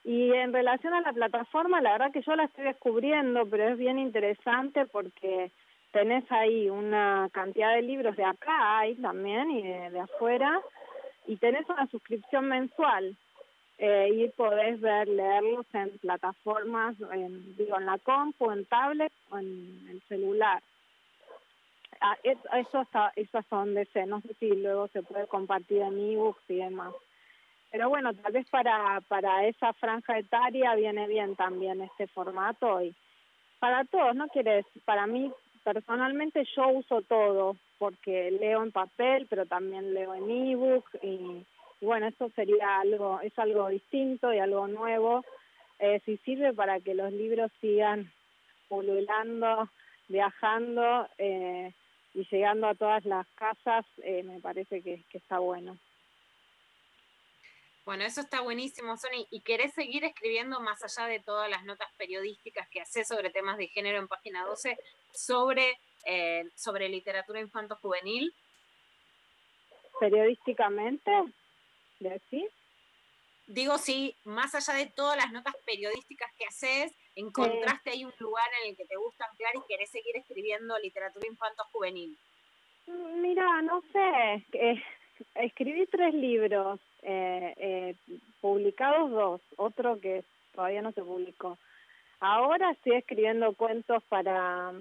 Speaker 24: Y en relación a la plataforma, la verdad que yo la estoy descubriendo, pero es bien interesante porque tenés ahí una cantidad de libros de acá hay también y de, afuera, y tenés una suscripción mensual. Eh, y podés ver, leerlos en plataformas, en, digo, en la compu, en tablet o en el celular. Ah, es- eso, hasta, eso hasta donde sé, no sé si luego se puede compartir en ebooks y demás pero bueno, tal vez para, para esa franja etaria viene bien también este formato y para todos, ¿no? Quieres, para mí personalmente yo uso todo porque leo en papel, pero también leo en ebook y, y bueno, eso sería algo, es algo distinto y algo nuevo. Eh, si sirve para que los libros sigan pululando, viajando eh, y llegando a todas las casas, eh, me parece que, que está bueno.
Speaker 2: Bueno, eso está buenísimo, Sony. ¿Y querés seguir escribiendo más allá de todas las notas periodísticas que haces sobre temas de género en página 12, sobre, eh, sobre literatura infanto-juvenil?
Speaker 24: Periodísticamente, ¿decís?
Speaker 2: Digo, sí, más allá de todas las notas periodísticas que haces, encontraste ahí un lugar en el que te gusta ampliar y querés seguir escribiendo literatura infanto-juvenil.
Speaker 24: Mira, no sé, eh, escribí tres libros, eh, eh, publicados dos, otro que todavía no se publicó. Ahora estoy escribiendo cuentos para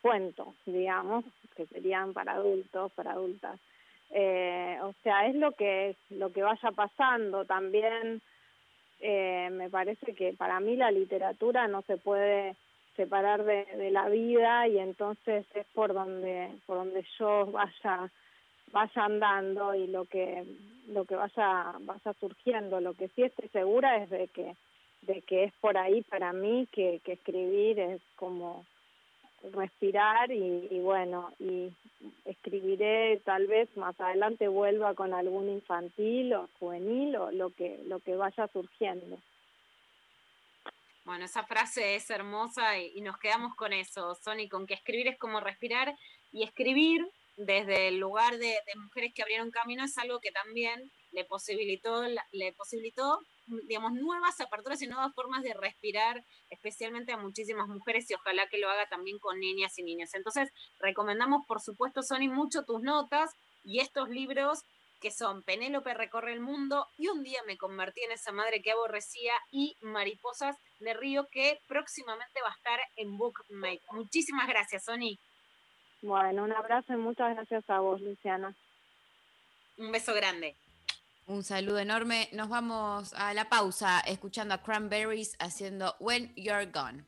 Speaker 24: cuentos, digamos, que serían para adultos, para adultas. Eh, o sea, es lo que es, lo que vaya pasando. También eh, me parece que para mí la literatura no se puede separar de, de la vida y entonces es por donde por donde yo vaya vaya andando y lo que lo que vaya vaya surgiendo. Lo que sí estoy segura es de que de que es por ahí para mí que, que escribir es como respirar y, bueno y escribiré tal vez más adelante vuelva con algún infantil o juvenil o lo que lo que vaya surgiendo.
Speaker 2: Bueno, esa frase es hermosa y nos quedamos con eso, Sony, con que escribir es como respirar y escribir desde el lugar de, mujeres que abrieron camino es algo que también le posibilitó, le posibilitó, digamos, nuevas aperturas y nuevas formas de respirar, especialmente a muchísimas mujeres y ojalá que lo haga también con niñas y niños. Entonces, recomendamos, por supuesto, Sony, mucho tus notas y estos libros que son Penélope recorre el mundo y un día me convertí en esa madre que aborrecía y Mariposas de Río que próximamente va a estar en Bookmate. Muchísimas gracias, Sony.
Speaker 24: Bueno un abrazo y muchas gracias a vos Luciana
Speaker 2: Un beso grande.
Speaker 26: Un saludo enorme. Nos vamos a la pausa escuchando a Cranberries haciendo When You're Gone.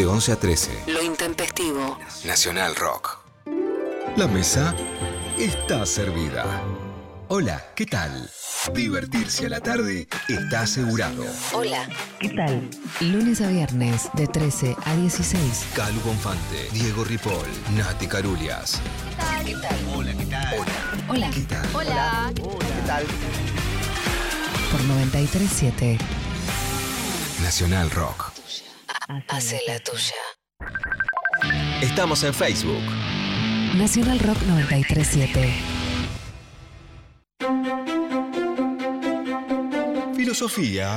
Speaker 6: De 11 a 13.
Speaker 13: Lo intempestivo.
Speaker 6: Nacional Rock. La mesa está servida. Hola, ¿qué tal? Divertirse a la tarde está asegurado.
Speaker 7: Hola, ¿qué tal? Lunes a viernes de 13 a 16.
Speaker 23: Calu Bonfante, Diego Ripoll, Nati Carulias.
Speaker 7: ¿Qué tal?
Speaker 23: Hola, ¿qué tal? Hola.
Speaker 7: Hola.
Speaker 23: ¿Qué tal?
Speaker 7: Hola.
Speaker 23: ¿Qué tal?
Speaker 7: Por 937
Speaker 6: Nacional Rock.
Speaker 7: Hace la tuya.
Speaker 23: Estamos en Facebook.
Speaker 7: Nacional Rock 937.
Speaker 6: Filosofía.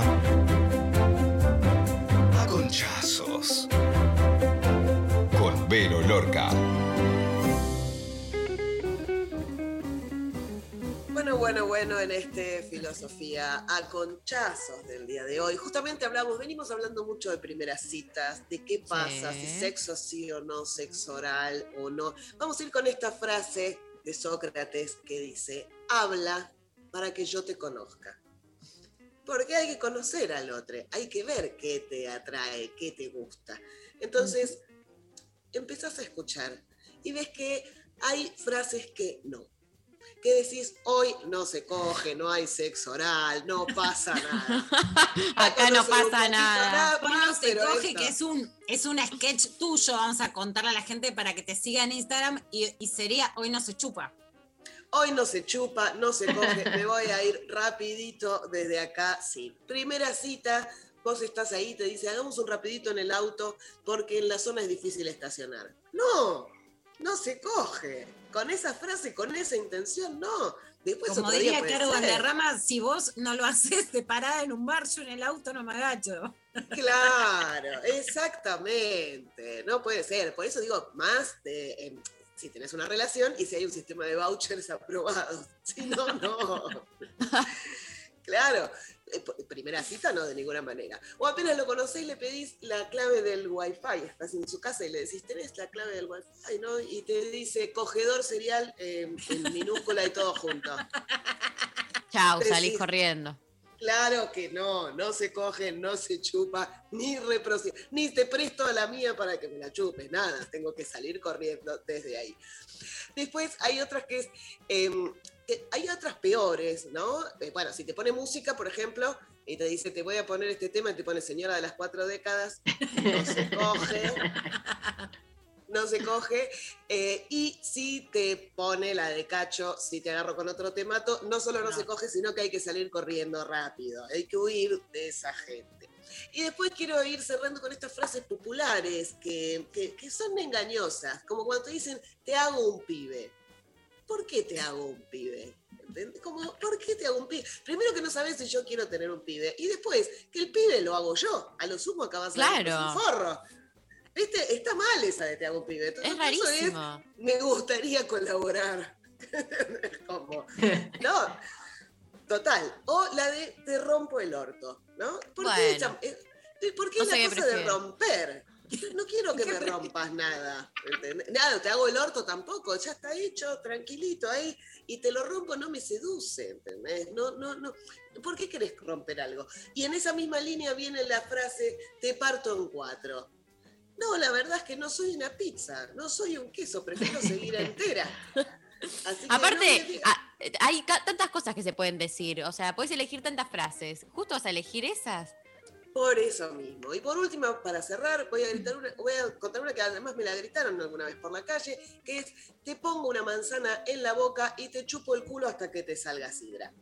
Speaker 6: A conchazos. Con Vero Lorca.
Speaker 1: Bueno, bueno, bueno, en este filosofía a conchazos del día de hoy. Justamente hablamos, venimos hablando mucho de primeras citas, de qué pasa,
Speaker 3: Sí.
Speaker 1: si sexo sí o no, sexo oral o no. Vamos a ir con esta frase de Sócrates que dice, habla para que yo te conozca. Porque hay que conocer al otro, hay que ver qué te atrae, qué te gusta. Entonces, empezás a escuchar y ves que hay frases que no. Que decís, hoy no se coge, no hay sexo oral, no pasa nada.
Speaker 3: Acá no pasa nada.
Speaker 2: Hoy no se
Speaker 1: pero
Speaker 2: coge, que es un, es un sketch tuyo, vamos a contarle a la gente para que te siga en Instagram y, y sería Hoy no se chupa.
Speaker 1: Hoy no se chupa, no se coge, me voy a ir rapidito desde acá, sí. Primera cita, vos estás ahí, te dice, hagamos un rapidito en el auto porque en la zona es difícil estacionar. No, no se coge. Con esa frase, con esa intención, no. Después
Speaker 2: Como diría Caro. Valderrama, si vos no lo haces de parada en un bar, yo en el auto no me agacho.
Speaker 1: Claro, exactamente. No puede ser. Por eso digo, más de em, si tenés una relación y si hay un sistema de vouchers aprobados. Si no, no. Claro. Eh, Primera cita no, de ninguna manera. O apenas lo conocés, le pedís la clave del wifi. Estás en su casa y le decís, tenés la clave del wifi, ¿no? Y te dice cogedor serial eh, en minúscula y todo junto.
Speaker 3: Chau,
Speaker 1: Decís,
Speaker 3: salís corriendo.
Speaker 1: Claro que no, no se coge, no se chupa, ni reproci- ni te presto a la mía para que me la chupes, nada, tengo que salir corriendo desde ahí. Después hay otras que es, em, que hay otras peores, ¿no? Eh, bueno, si te pone música, por ejemplo, y te dice, te voy a poner este tema, y te pone Señora de las Cuatro Décadas, no se coge. No se coge. eh, y si te pone la de cacho, si te agarro con otro te mato, no solo no, se coge, sino que hay que salir corriendo rápido. Hay que huir de esa gente. Y después quiero ir cerrando con estas frases populares que, que- que son engañosas, como cuando te dicen, te hago un pibe. ¿Por qué te hago un pibe? ¿Entendés? Como, ¿por qué te hago un pibe? Primero que no sabes si yo quiero tener un pibe. Y después, que el pibe lo hago yo. A lo sumo acabas de
Speaker 3: Claro.
Speaker 1: un forro. ¿Viste? Está mal esa de te hago un pibe.
Speaker 3: Es
Speaker 1: Entonces, eso
Speaker 3: rarísimo.
Speaker 1: me gustaría colaborar. Como, no, total. O la de te rompo el orto, ¿no? ¿Por qué, cham- eh, ¿por qué
Speaker 3: No sé
Speaker 1: la cosa de romper? No quiero que me rompas nada. ¿entendés? Nada, te hago el orto tampoco, ya está hecho, tranquilito ahí, y te lo rompo, no me seduce, ¿entendés? No, no, no. ¿Por qué querés romper algo? Y en esa misma línea viene la frase, te parto en cuatro. No, la verdad es que no soy una pizza, no soy un queso, prefiero seguir entera. Así que
Speaker 3: Aparte,
Speaker 1: digas-
Speaker 3: a- hay tantas cosas que se pueden decir. O sea, puedes elegir tantas frases. ¿Justo vas a elegir esas?
Speaker 1: Por eso mismo. Y por último, para cerrar, voy a, gritar una- voy a contar una que además me la gritaron alguna vez por la calle, que es, te pongo una manzana en la boca y te chupo el culo hasta que te salga sidra.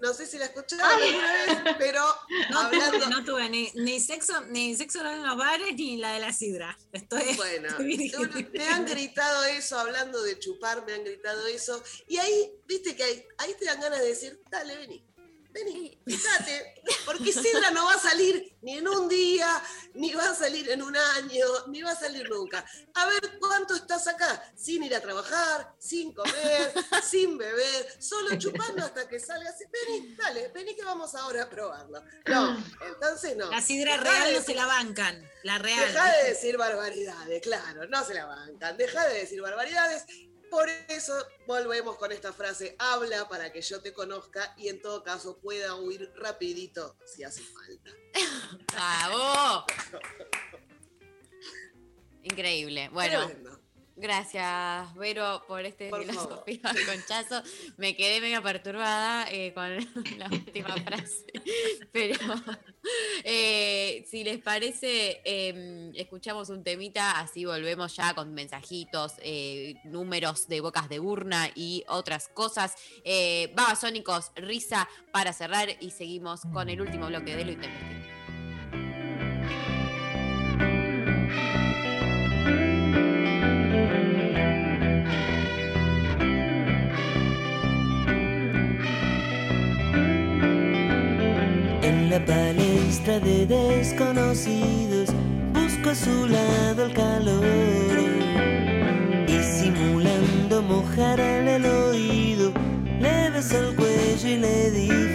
Speaker 1: No sé si la escucharon alguna vez, pero
Speaker 2: No
Speaker 1: hablando...
Speaker 2: no tuve ni, ni sexo, ni sexo en los bares, ni la de la sidra. Estoy,
Speaker 1: Bueno,
Speaker 2: estoy virgen.
Speaker 1: me han gritado eso, hablando de chupar, me han gritado eso. Y ahí, viste que ahí, ahí te dan ganas de decir, dale, vení. Vení, fíjate, porque Sidra no va a salir ni en un día, ni va a salir en un año, ni va a salir nunca. A ver cuánto estás acá, sin ir a trabajar, sin comer, sin beber, solo chupando hasta que salga así. Vení, dale, vení que vamos ahora a probarlo. No, entonces no.
Speaker 2: La sidra
Speaker 1: Dejá
Speaker 2: real
Speaker 1: de
Speaker 2: no se la bancan. La real.
Speaker 1: Deja de decir barbaridades, claro, no se la bancan. Deja de decir barbaridades. Por eso volvemos con esta frase, habla para que yo te conozca y en todo caso pueda huir rapidito si hace falta.
Speaker 3: ¡Bravo! Increíble. Bueno. Gracias, Vero, por este
Speaker 1: Por
Speaker 3: filosofía conchazo. Me quedé medio perturbada eh, con la última frase. Pero eh, si les parece, eh, escuchamos un temita, así volvemos ya con mensajitos, eh, números de bocas de urna y otras cosas. Babasónicos, risa para cerrar y seguimos con el último bloque de lo intempestivo.
Speaker 27: La palestra de desconocidos busco a su lado el calor y simulando mojarle el oído le besó el cuello y le dijo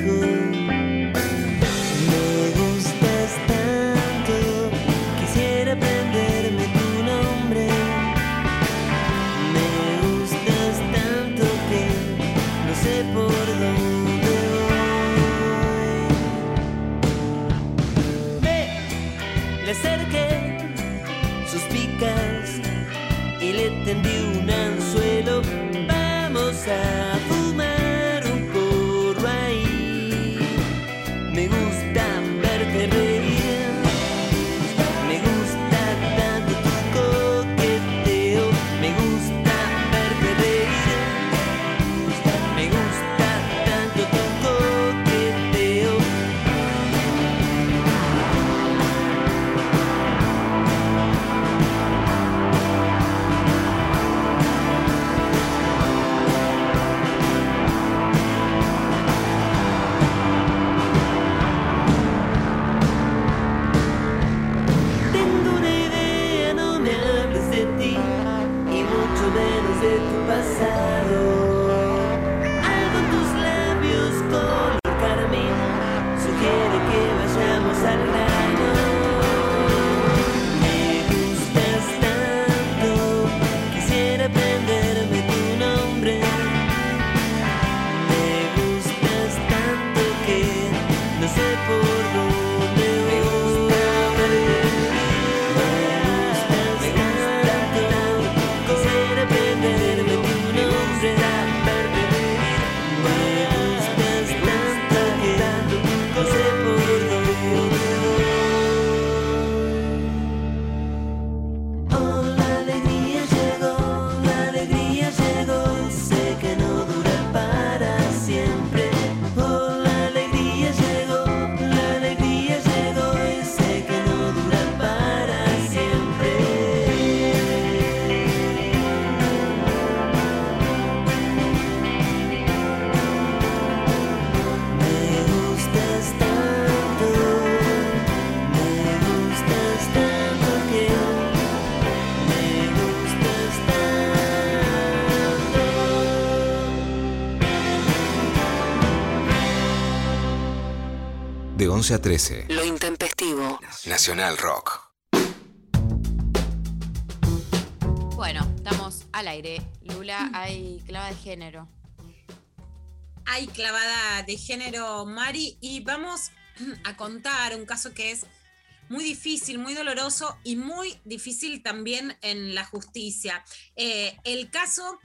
Speaker 6: 11 a 13.
Speaker 13: Lo intempestivo.
Speaker 6: Nacional Rock.
Speaker 3: Bueno, estamos al aire. Lula, hay clava de género.
Speaker 2: Hay clavada de género, Mari, y vamos a contar un caso que es muy difícil, muy doloroso y muy difícil también en la justicia. Eh, el caso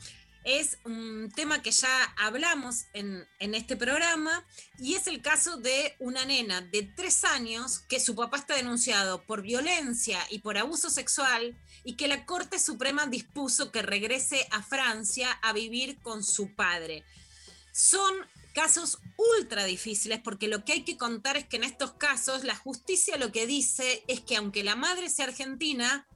Speaker 2: es un tema que ya hablamos en, en este programa y es el caso de una nena de tres años que su papá está denunciado por violencia y por abuso sexual y que la Corte Suprema dispuso que regrese a Francia a vivir con su padre. Son casos ultra difíciles porque lo que hay que contar es que en estos casos la justicia lo que dice es que aunque la madre sea argentina,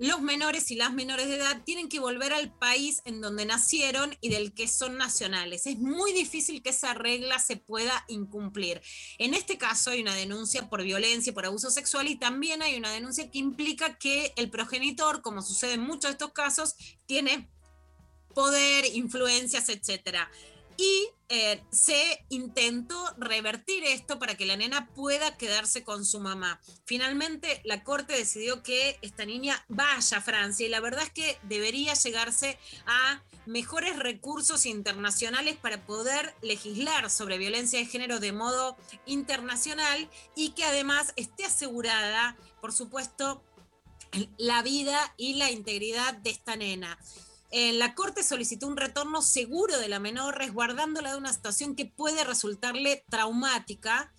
Speaker 2: los menores y las menores de edad tienen que volver al país en donde nacieron y del que son nacionales. Es muy difícil que esa regla se pueda incumplir. En este caso hay una denuncia por violencia, por abuso sexual y también hay una denuncia que implica que el progenitor, como sucede en muchos de estos casos, tiene poder, influencias, etcétera. Y eh, se intentó revertir esto para que la nena pueda quedarse con su mamá. Finalmente, la corte decidió que esta niña vaya a Francia y la verdad es que debería llegarse a mejores recursos internacionales para poder legislar sobre violencia de género de modo internacional y que además esté asegurada, por supuesto, la vida y la integridad de esta nena. Eh, la Corte solicitó un retorno seguro de la menor, resguardándola de una situación que puede resultarle traumática,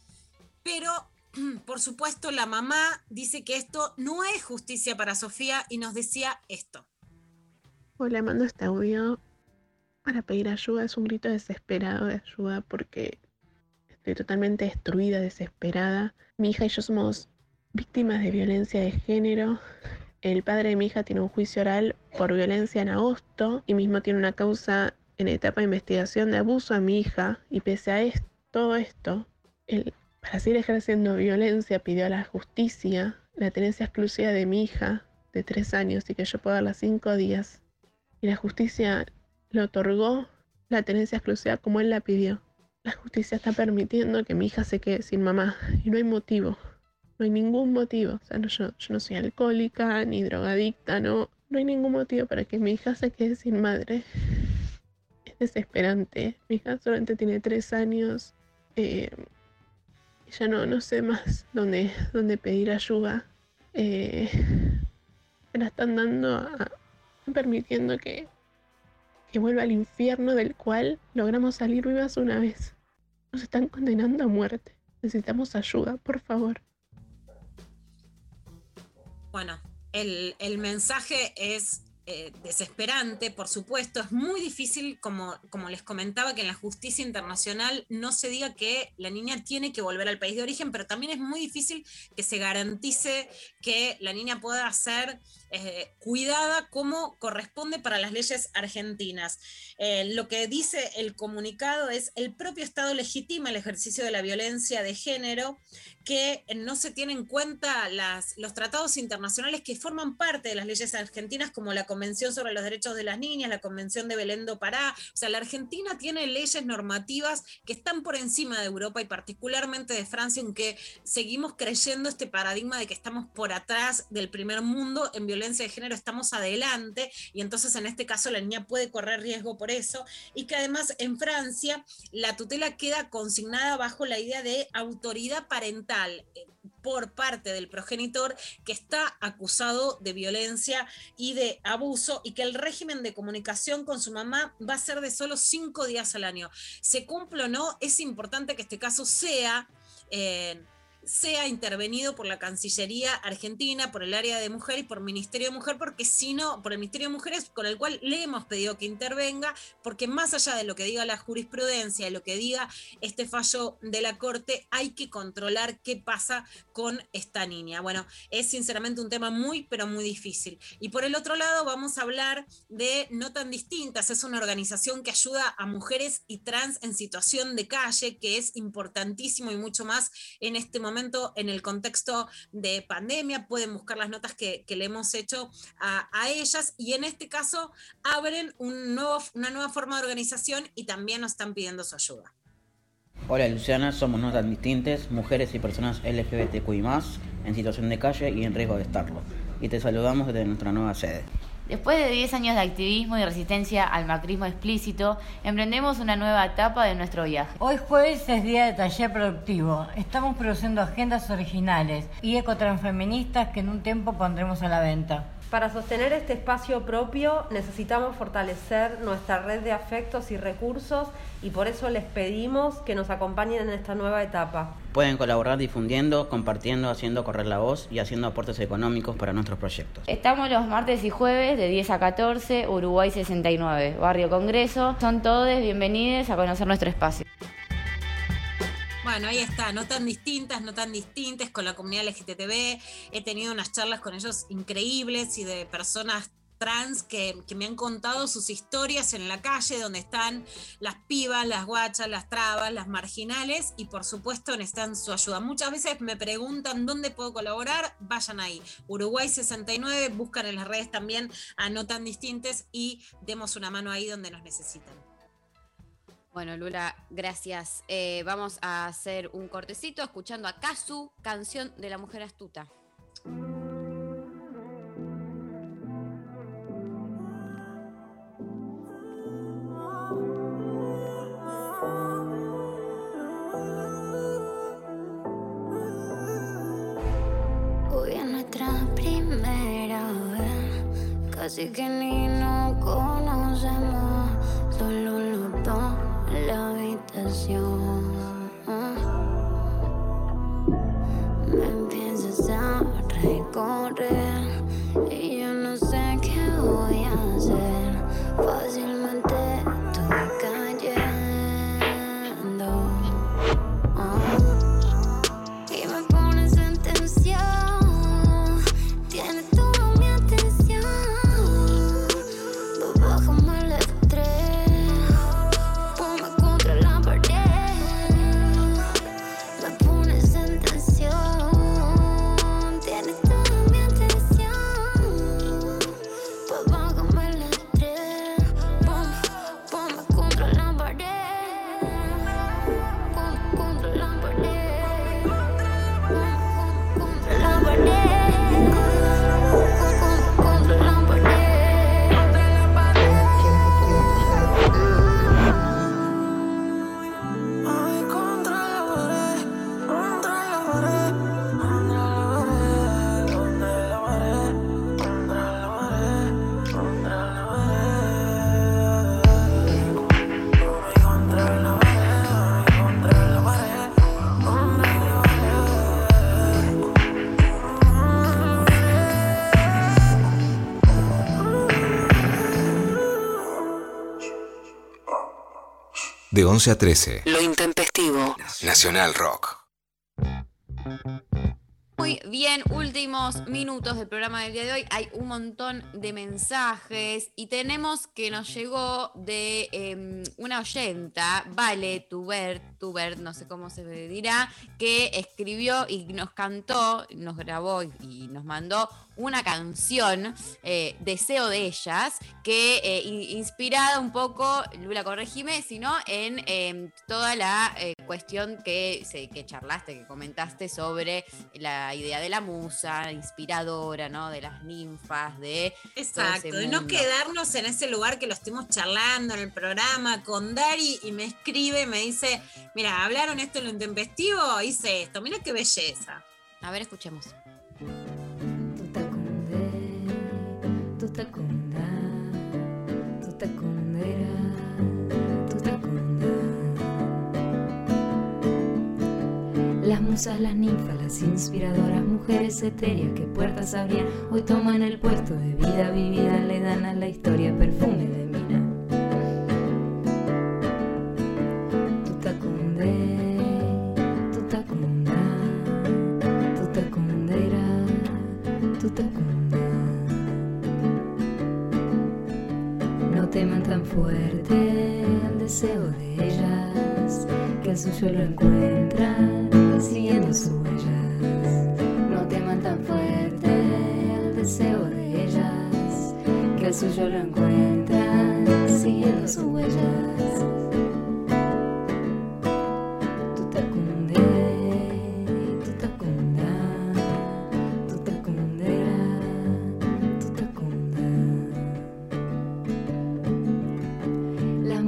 Speaker 2: pero por supuesto la mamá dice que esto no es justicia para Sofía y nos decía esto.
Speaker 28: Hola, mando este audio para pedir ayuda. Es un grito desesperado de ayuda porque estoy totalmente destruida, desesperada. Mi hija y yo somos víctimas de violencia de género. El padre de mi hija tiene un juicio oral por violencia en agosto y mismo tiene una causa en etapa de investigación de abuso a mi hija. Y pese a esto, todo esto, él, para seguir ejerciendo violencia, pidió a la justicia la tenencia exclusiva de mi hija de tres años y que yo pueda darla cinco días. Y la justicia le otorgó la tenencia exclusiva como él la pidió. La justicia está permitiendo que mi hija se quede sin mamá y no hay motivo. No hay ningún motivo. O sea, no, yo, yo no soy alcohólica ni drogadicta, no, no hay ningún motivo para que mi hija se quede sin madre. Es desesperante. Mi hija solamente tiene tres años. Eh, ya no, no sé más dónde, dónde pedir ayuda. Eh, la están dando permitiendo que, que vuelva al infierno del cual logramos salir vivas una vez. Nos están condenando a muerte. Necesitamos ayuda, por favor.
Speaker 2: Bueno, el, el mensaje es eh, desesperante, por supuesto. Es muy difícil, como, como les comentaba, que en la justicia internacional no se diga que la niña tiene que volver al país de origen, pero también es muy difícil que se garantice que la niña pueda ser eh, cuidada como corresponde para las leyes argentinas. Eh, lo que dice el comunicado es el propio Estado legitima el ejercicio de la violencia de género, que no se tienen en cuenta las, los tratados internacionales que forman parte de las leyes argentinas, como la Convención sobre los Derechos de las Niñas, la Convención de Belén do Pará. O sea, la Argentina tiene leyes normativas que están por encima de Europa y particularmente de Francia, aunque seguimos creyendo este paradigma de que estamos por atrás del primer mundo en violencia de género, estamos adelante y entonces en este caso la niña puede correr riesgo por eso y que además en Francia la tutela queda consignada bajo la idea de autoridad parental eh, por parte del progenitor que está acusado de violencia y de abuso y que el régimen de comunicación con su mamá va a ser de solo cinco días al año. Se cumple o no, es importante que este caso sea... eh, sea intervenido por la Cancillería Argentina, por el área de mujer y por el Ministerio de Mujer, porque si no, por el Ministerio de Mujeres, con el cual le hemos pedido que intervenga, porque más allá de lo que diga la jurisprudencia, de lo que diga este fallo de la Corte, hay que controlar qué pasa con esta niña. Bueno, es sinceramente un tema muy, pero muy difícil. Y por el otro lado, vamos a hablar de No Tan Distintas, es una organización que ayuda a mujeres y trans en situación de calle, que es importantísimo y mucho más en este momento en el contexto de pandemia. Pueden buscar las notas que, le hemos hecho a, ellas y en este caso abren una nueva forma de organización y también nos están pidiendo su ayuda.
Speaker 29: Hola Luciana, somos no tan distintas, mujeres y personas LGBTQI en situación de calle y en riesgo de estarlo. Y te saludamos desde nuestra nueva sede.
Speaker 30: Después de 10 años de activismo y resistencia al macrismo explícito, emprendemos una nueva etapa de nuestro viaje.
Speaker 31: Hoy jueves es día de taller productivo. Estamos produciendo agendas originales y ecotransfeministas que en un tiempo pondremos a la venta.
Speaker 32: Para sostener este espacio propio necesitamos fortalecer nuestra red de afectos y recursos y por eso les pedimos que nos acompañen en esta nueva etapa.
Speaker 29: Pueden colaborar difundiendo, compartiendo, haciendo correr la voz y haciendo aportes económicos para nuestros proyectos.
Speaker 30: Estamos los martes y jueves de 10 a 14, Uruguay 69, Barrio Congreso. Son todos bienvenidos a conocer nuestro espacio.
Speaker 2: Bueno, ahí está, no tan distintas, no tan distintas con la comunidad LGTB. He tenido unas charlas con ellos increíbles y de personas trans que, me han contado sus historias en la calle, donde están las pibas, las guachas, las trabas, las marginales y por supuesto necesitan su ayuda. Muchas veces me preguntan dónde puedo colaborar, vayan ahí. Uruguay 69, buscan en las redes también a No Tan Distintes y demos una mano ahí donde nos necesitan.
Speaker 3: Bueno, Lula, gracias. Eh, vamos a hacer un cortecito escuchando a Kazu, canción de la mujer astuta.
Speaker 9: Hoy es nuestra primera Casi que ni nos conocemos, solo la
Speaker 6: De 11 a 13.
Speaker 7: Lo intempestivo.
Speaker 6: Nacional Rock.
Speaker 3: Muy bien, últimos minutos del programa del día de hoy. Hay un montón de mensajes y tenemos que nos llegó de em, una oyenta, Vale Tubert, Tubert, no sé cómo se dirá, que escribió y nos cantó, nos grabó y, nos mandó una canción, eh, Deseo de ellas, que eh, in- inspirada un poco, Lula, corregime, sino en em, toda la eh, cuestión que, que charlaste, que comentaste sobre la idea de la musa inspiradora, ¿no? De las ninfas, de
Speaker 2: Exacto, de no quedarnos en ese lugar que lo estuvimos charlando en el programa con Dari y me escribe me dice, mira, hablaron esto en lo intempestivo, hice esto, mira qué belleza.
Speaker 3: A ver, escuchemos.
Speaker 33: Tutakunda, tutakundera, Las musas, las ninfas, las inspiradoras, mujeres etéreas que puertas abrían, hoy toman el puesto de vida vivida, le dan a la historia perfume de mina. No teman tan fuerte el deseo de ellas, que el suyo lo encuentran suyo lo encuentran siguiendo sus huellas. Tutakunde, tutakunda, tutakundera, tutakunda. Las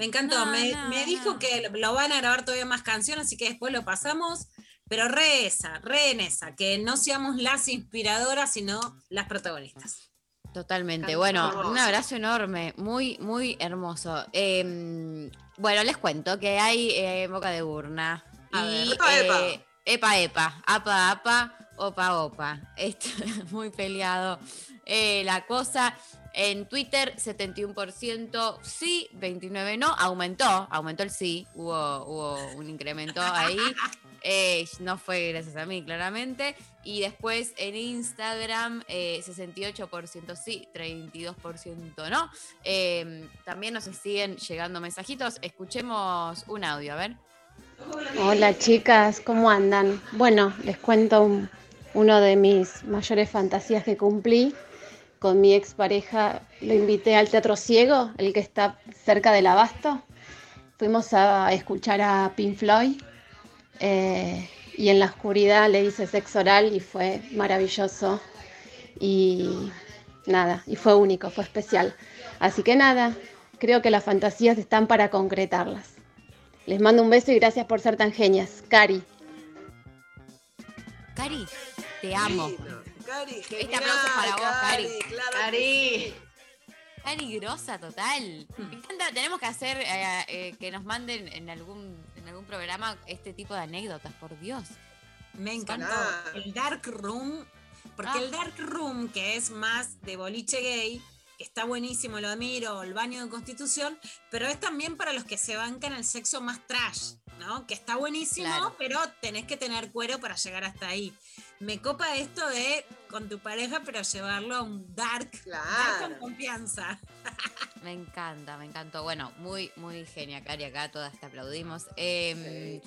Speaker 2: Me encantó,
Speaker 3: No,
Speaker 2: me,
Speaker 3: no,
Speaker 2: me dijo que lo van a grabar todavía más canciones, así que después lo pasamos, pero re esa, re en esa, que no seamos las inspiradoras, sino las protagonistas.
Speaker 3: Totalmente.
Speaker 2: Canto
Speaker 3: Bueno,
Speaker 2: hermoso.
Speaker 3: un abrazo enorme, muy, muy hermoso. Eh, bueno, les cuento que hay eh, boca de urna.
Speaker 2: A
Speaker 3: y,
Speaker 2: ver. Epa, epa.
Speaker 3: eh, epa, epa, apa, apa, opa, opa. Esto es muy peleado. Eh, la cosa. En Twitter, 71% sí, 29% no. Aumentó, aumentó el sí. Hubo, hubo un incremento ahí. Eh, no fue gracias a mí, claramente. Y después en Instagram, eh, 68% sí, 32% no. Eh, también nos siguen llegando mensajitos. Escuchemos un audio, a ver.
Speaker 34: Hola chicas, ¿cómo andan? Bueno, les cuento un- uno de mis mayores fantasías que cumplí, con mi expareja lo invité al Teatro Ciego, el que está cerca del Abasto. Fuimos a escuchar a Pink Floyd eh, y en la oscuridad le hice sexo oral y fue maravilloso. Y nada, y fue único, fue especial. Así que nada, creo que las fantasías están para concretarlas. Les mando un beso y gracias por ser tan genias. Cari.
Speaker 3: Cari, te amo.
Speaker 1: Cari,
Speaker 3: Este aplauso es para vos, Cari.
Speaker 1: claro
Speaker 3: Cari.
Speaker 1: sí.
Speaker 3: Cari grosa total. Me encanta, tenemos que hacer eh, eh, que nos manden en algún, en algún programa este tipo de anécdotas, por Dios.
Speaker 2: Me encantó.
Speaker 3: Ah.
Speaker 2: El Dark Room, porque el Dark Room, que es más de boliche gay, está buenísimo, lo admiro, el baño de Constitución, pero es también para los que se bancan el sexo más trash, ¿no? Que está buenísimo,
Speaker 3: Claro.
Speaker 2: pero tenés que tener cuero para llegar hasta ahí. Me copa esto de con tu pareja, pero llevarlo a un dark, dark con confianza.
Speaker 3: Me encanta, me encantó. Bueno, muy, muy genia, Cari, acá todas te aplaudimos. Eh,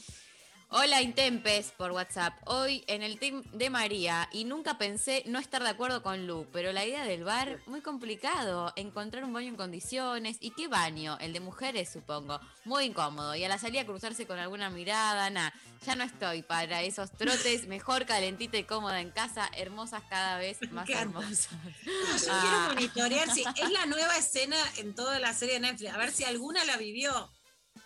Speaker 3: Hola Intempes por WhatsApp. Hoy en el team de María y nunca pensé no estar de acuerdo con Lu, pero la idea del bar, muy complicado. Encontrar un baño en condiciones. ¿Y qué baño? El de mujeres, supongo. Muy incómodo. Y a la salida cruzarse con alguna mirada, nah. Ya no estoy para esos trotes. Mejor calentita y cómoda en casa. Hermosas cada vez más hermosas.
Speaker 2: Yo
Speaker 3: Ah.
Speaker 2: quiero monitorear si es la nueva escena en toda la serie de Netflix. A ver si alguna la vivió.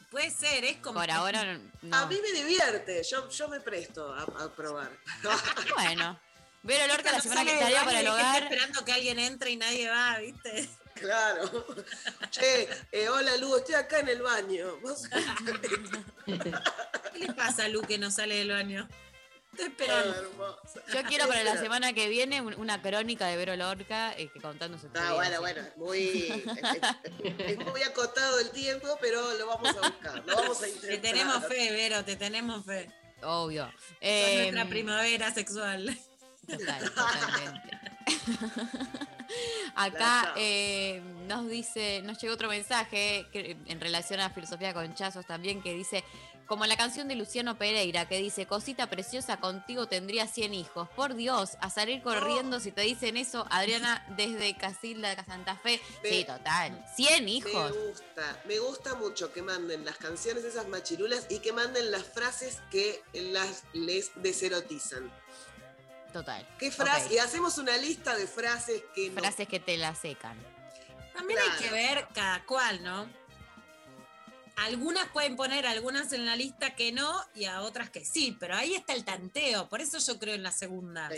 Speaker 2: Puede ser, es como.
Speaker 3: Por ahora no.
Speaker 1: A mí me divierte, yo, yo me presto a, a probar.
Speaker 3: Bueno. Vero Lorca la
Speaker 2: No
Speaker 3: semana que estaría para el
Speaker 2: está
Speaker 3: hogar.
Speaker 2: esperando que alguien entre y nadie va, ¿viste?
Speaker 1: Claro. Che, eh, hola Lu, estoy acá en el baño. ¿Vos?
Speaker 2: ¿Qué le pasa a Lu que no sale del baño?
Speaker 3: Yo quiero para la semana que viene un- una crónica de Vero Lorca eh, que contando su
Speaker 1: Ah, bueno, bueno, es muy, es, es muy acotado el tiempo, pero lo vamos a buscar, lo vamos a intentar.
Speaker 2: Te tenemos fe, Vero, te tenemos fe.
Speaker 3: Obvio. Eh,
Speaker 2: nuestra primavera sexual.
Speaker 3: Total, totalmente. Acá eh, nos dice, nos llegó otro mensaje que- en relación a filosofía con chazos también que dice, como la canción de Luciano Pereira que dice, cosita preciosa, contigo tendría 100 hijos. Por Dios, a salir corriendo si te dicen eso, Adriana desde Casilda de Santa Fe. Sí, total. 100 hijos.
Speaker 1: Me gusta, me gusta mucho que manden las canciones esas machirulas y que manden las frases que las les deserotizan.
Speaker 3: Total.
Speaker 1: ¿Qué frase? Y hacemos una lista de frases que no-
Speaker 3: Frases que te la secan.
Speaker 2: También hay que ver cada cual, ¿no? Algunas pueden poner algunas en la lista que no y a otras que sí, pero ahí está el tanteo, por eso yo creo en la segunda.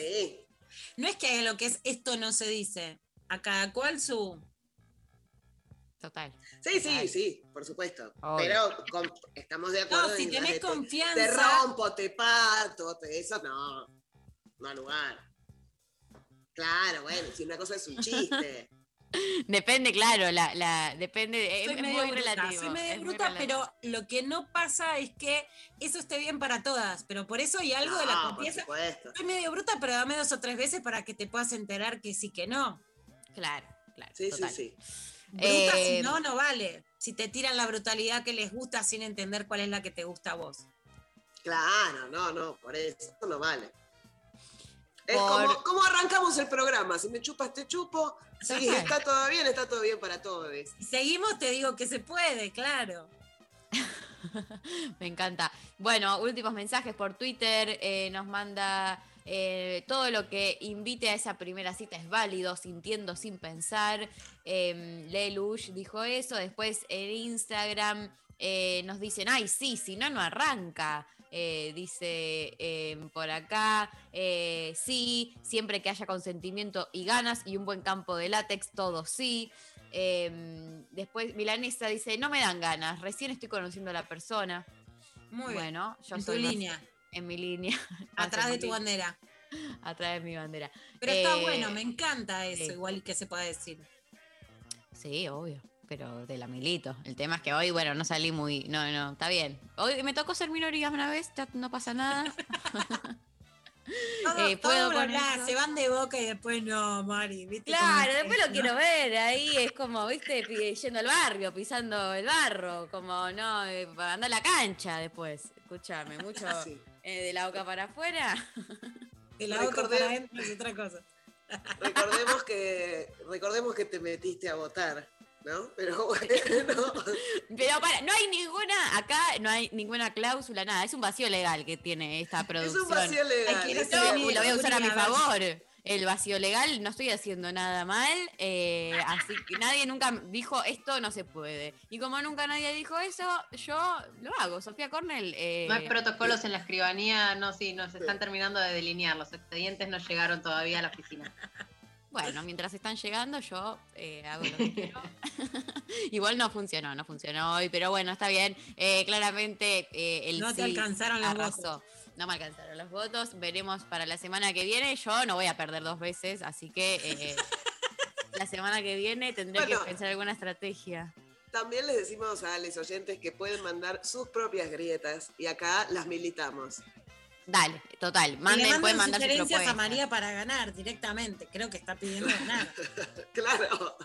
Speaker 2: No es que haya lo que es esto no se dice, a cada cual su...
Speaker 3: Total.
Speaker 1: Sí, sí, sí, por supuesto.
Speaker 3: Obvio.
Speaker 1: Pero con- estamos de acuerdo.
Speaker 2: No, si
Speaker 1: en
Speaker 2: tenés
Speaker 1: de
Speaker 2: confianza-
Speaker 1: Te rompo, te parto, te- eso no. No hay lugar. Claro, bueno, si una cosa es un chiste.
Speaker 3: Depende, claro, la, la, depende, es,
Speaker 2: Soy
Speaker 3: es
Speaker 2: medio
Speaker 3: muy
Speaker 2: bruta,
Speaker 3: relativo.
Speaker 2: soy medio
Speaker 3: es muy
Speaker 2: bruta,
Speaker 3: relativo.
Speaker 2: pero lo que no pasa es que eso esté bien para todas, pero por eso hay algo de la confianza. Soy medio bruta, pero dame dos o tres veces para que te puedas enterar que sí que no.
Speaker 3: Claro, claro.
Speaker 1: Sí,
Speaker 2: total.
Speaker 1: sí, sí.
Speaker 2: Bruta
Speaker 3: Eh,
Speaker 2: si no, no vale. Si te tiran la brutalidad que les gusta sin entender cuál es la que te gusta a vos.
Speaker 1: Claro, no, no, por eso no vale. Es como, ¿cómo arrancamos el programa? Si me chupas, te chupo. Sí, está todo bien, está todo bien para todos.
Speaker 2: Seguimos, te digo que se puede, claro.
Speaker 3: Me encanta. Bueno, últimos mensajes por Twitter. eh, nos manda eh, todo lo que invite a esa primera cita es válido, sintiendo sin pensar. Eh, Lelush dijo eso. Después en Instagram eh, nos dicen, ay, sí, si no, no arranca. Eh, dice eh, por acá, eh, sí, siempre que haya consentimiento y ganas y un buen campo de látex, todo sí. Eh, después Milanesa dice, no me dan ganas, recién estoy conociendo a la persona.
Speaker 2: Muy bien.
Speaker 3: Bueno, yo
Speaker 2: En tu
Speaker 3: soy más
Speaker 2: línea.
Speaker 3: En mi línea.
Speaker 2: Atrás de tu
Speaker 3: línea.
Speaker 2: bandera.
Speaker 3: Atrás de mi bandera.
Speaker 2: Pero está
Speaker 3: Eh,
Speaker 2: bueno, me encanta eso, igual que se pueda decir.
Speaker 3: Sí, obvio. Pero de la milito. El tema es que hoy, bueno, no salí muy. No, no, está bien. Hoy me tocó ser minoría una vez, ya no pasa nada.
Speaker 2: Todo,
Speaker 3: Eh, puedo
Speaker 2: bla, se van de boca y después no, Mari. ¿viste
Speaker 3: Claro,
Speaker 2: es
Speaker 3: después lo quiero ver. Ahí es como, viste, yendo al barrio, pisando el barro. Como, no, eh, para andar a la cancha después. Escúchame, mucho
Speaker 1: Sí.
Speaker 3: eh, de la boca para afuera.
Speaker 2: De la
Speaker 1: Recordé-
Speaker 2: boca para adentro es otra cosa.
Speaker 1: recordemos que, recordemos que te metiste a votar, ¿no? Pero bueno,
Speaker 3: Pero para, no hay ninguna, acá no hay ninguna cláusula, nada. Es un vacío legal que tiene esta producción.
Speaker 1: vacío legal, es
Speaker 3: Yo
Speaker 1: cierto.
Speaker 3: lo voy a usar a mi favor. El vacío legal, no estoy haciendo nada mal, eh, así que nadie nunca dijo esto no se puede. Y como nunca nadie dijo eso, yo lo hago. Sofía Cornell. eh,
Speaker 35: No hay protocolos en la escribanía, no, sí, nos están terminando de delinear, los expedientes no llegaron todavía a la oficina.
Speaker 3: Bueno, mientras están llegando, yo eh, hago lo que quiero. Igual no funcionó, no funcionó hoy, pero bueno, está bien. Eh, claramente eh, el
Speaker 2: No te
Speaker 3: sí
Speaker 2: alcanzaron los
Speaker 3: arrasó. No me alcanzaron los votos. Veremos para la semana que viene. Yo no voy a perder dos veces, así que eh, la semana que viene tendré
Speaker 1: Bueno.
Speaker 3: que pensar alguna estrategia.
Speaker 1: también les decimos a los oyentes que pueden mandar sus propias grietas y acá las militamos.
Speaker 3: Dale, total.
Speaker 2: Le
Speaker 3: Manden, pueden mandar
Speaker 2: sugerencias a. María para ganar directamente. Creo que está pidiendo ganar.
Speaker 1: Claro.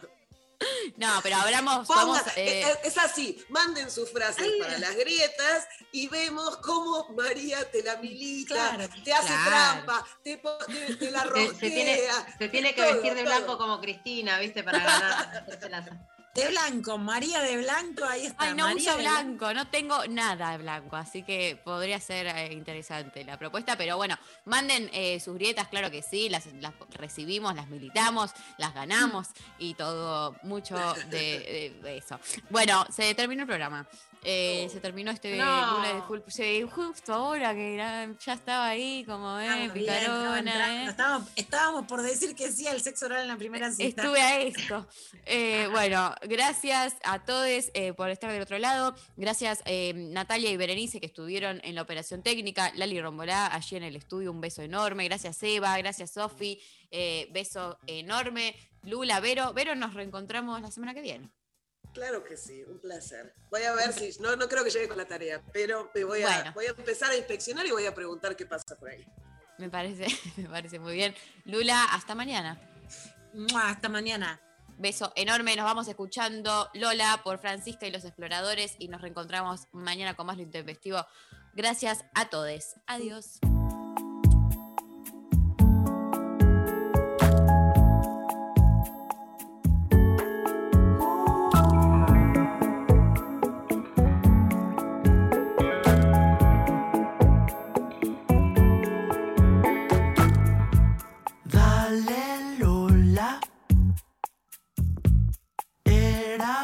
Speaker 3: No, pero hablamos.
Speaker 1: Ponga-
Speaker 3: vamos, eh,
Speaker 1: es, es así, manden sus frases para las grietas y vemos cómo María te la milita,
Speaker 2: Claro,
Speaker 1: te hace
Speaker 35: claro.
Speaker 1: trampa, te, te- te la
Speaker 35: Se,
Speaker 1: rosquea.
Speaker 35: se tiene, se tiene que
Speaker 1: todo,
Speaker 35: vestir de
Speaker 1: todo.
Speaker 35: blanco como Cristina, ¿viste? Para ganar.
Speaker 2: De blanco, María de blanco, ahí está.
Speaker 3: Ay, no
Speaker 2: María
Speaker 3: uso
Speaker 2: de
Speaker 3: blanco, no tengo nada de blanco, así que podría ser eh, interesante la propuesta, pero bueno, manden eh, sus grietas, claro que sí, las, las recibimos, las militamos, las ganamos y todo, mucho de, de eso. Bueno, se terminó el programa. Eh, se terminó este
Speaker 35: No.
Speaker 3: lunes de full. sí, justo ahora que era- ya estaba ahí como eh,
Speaker 2: bien,
Speaker 3: picarona, eh.
Speaker 2: Estábamos, estábamos por decir que sí al sexo oral en la primera cita.
Speaker 3: Estuve a esto. Eh, bueno, gracias a todos por estar del otro lado. Gracias Natalia y Berenice que estuvieron en la operación técnica. Lali Rombolá allí en el estudio, un beso enorme. Gracias Eva, gracias Sofi, beso enorme. Lula, Vero, Vero, nos reencontramos la semana que viene.
Speaker 1: Claro que sí, un placer. Voy a ver si, no, no creo que llegue con la tarea, pero me voy a,
Speaker 3: Bueno.
Speaker 1: voy a empezar a inspeccionar y voy a preguntar qué pasa por ahí.
Speaker 3: Me parece, me parece muy bien. Lula, hasta mañana.
Speaker 2: Hasta mañana.
Speaker 3: Beso enorme, nos vamos escuchando Lola por Francisca y los exploradores y nos reencontramos mañana con más lo intempestivo. Gracias a todos. Adiós.
Speaker 15: Dale Lola. Era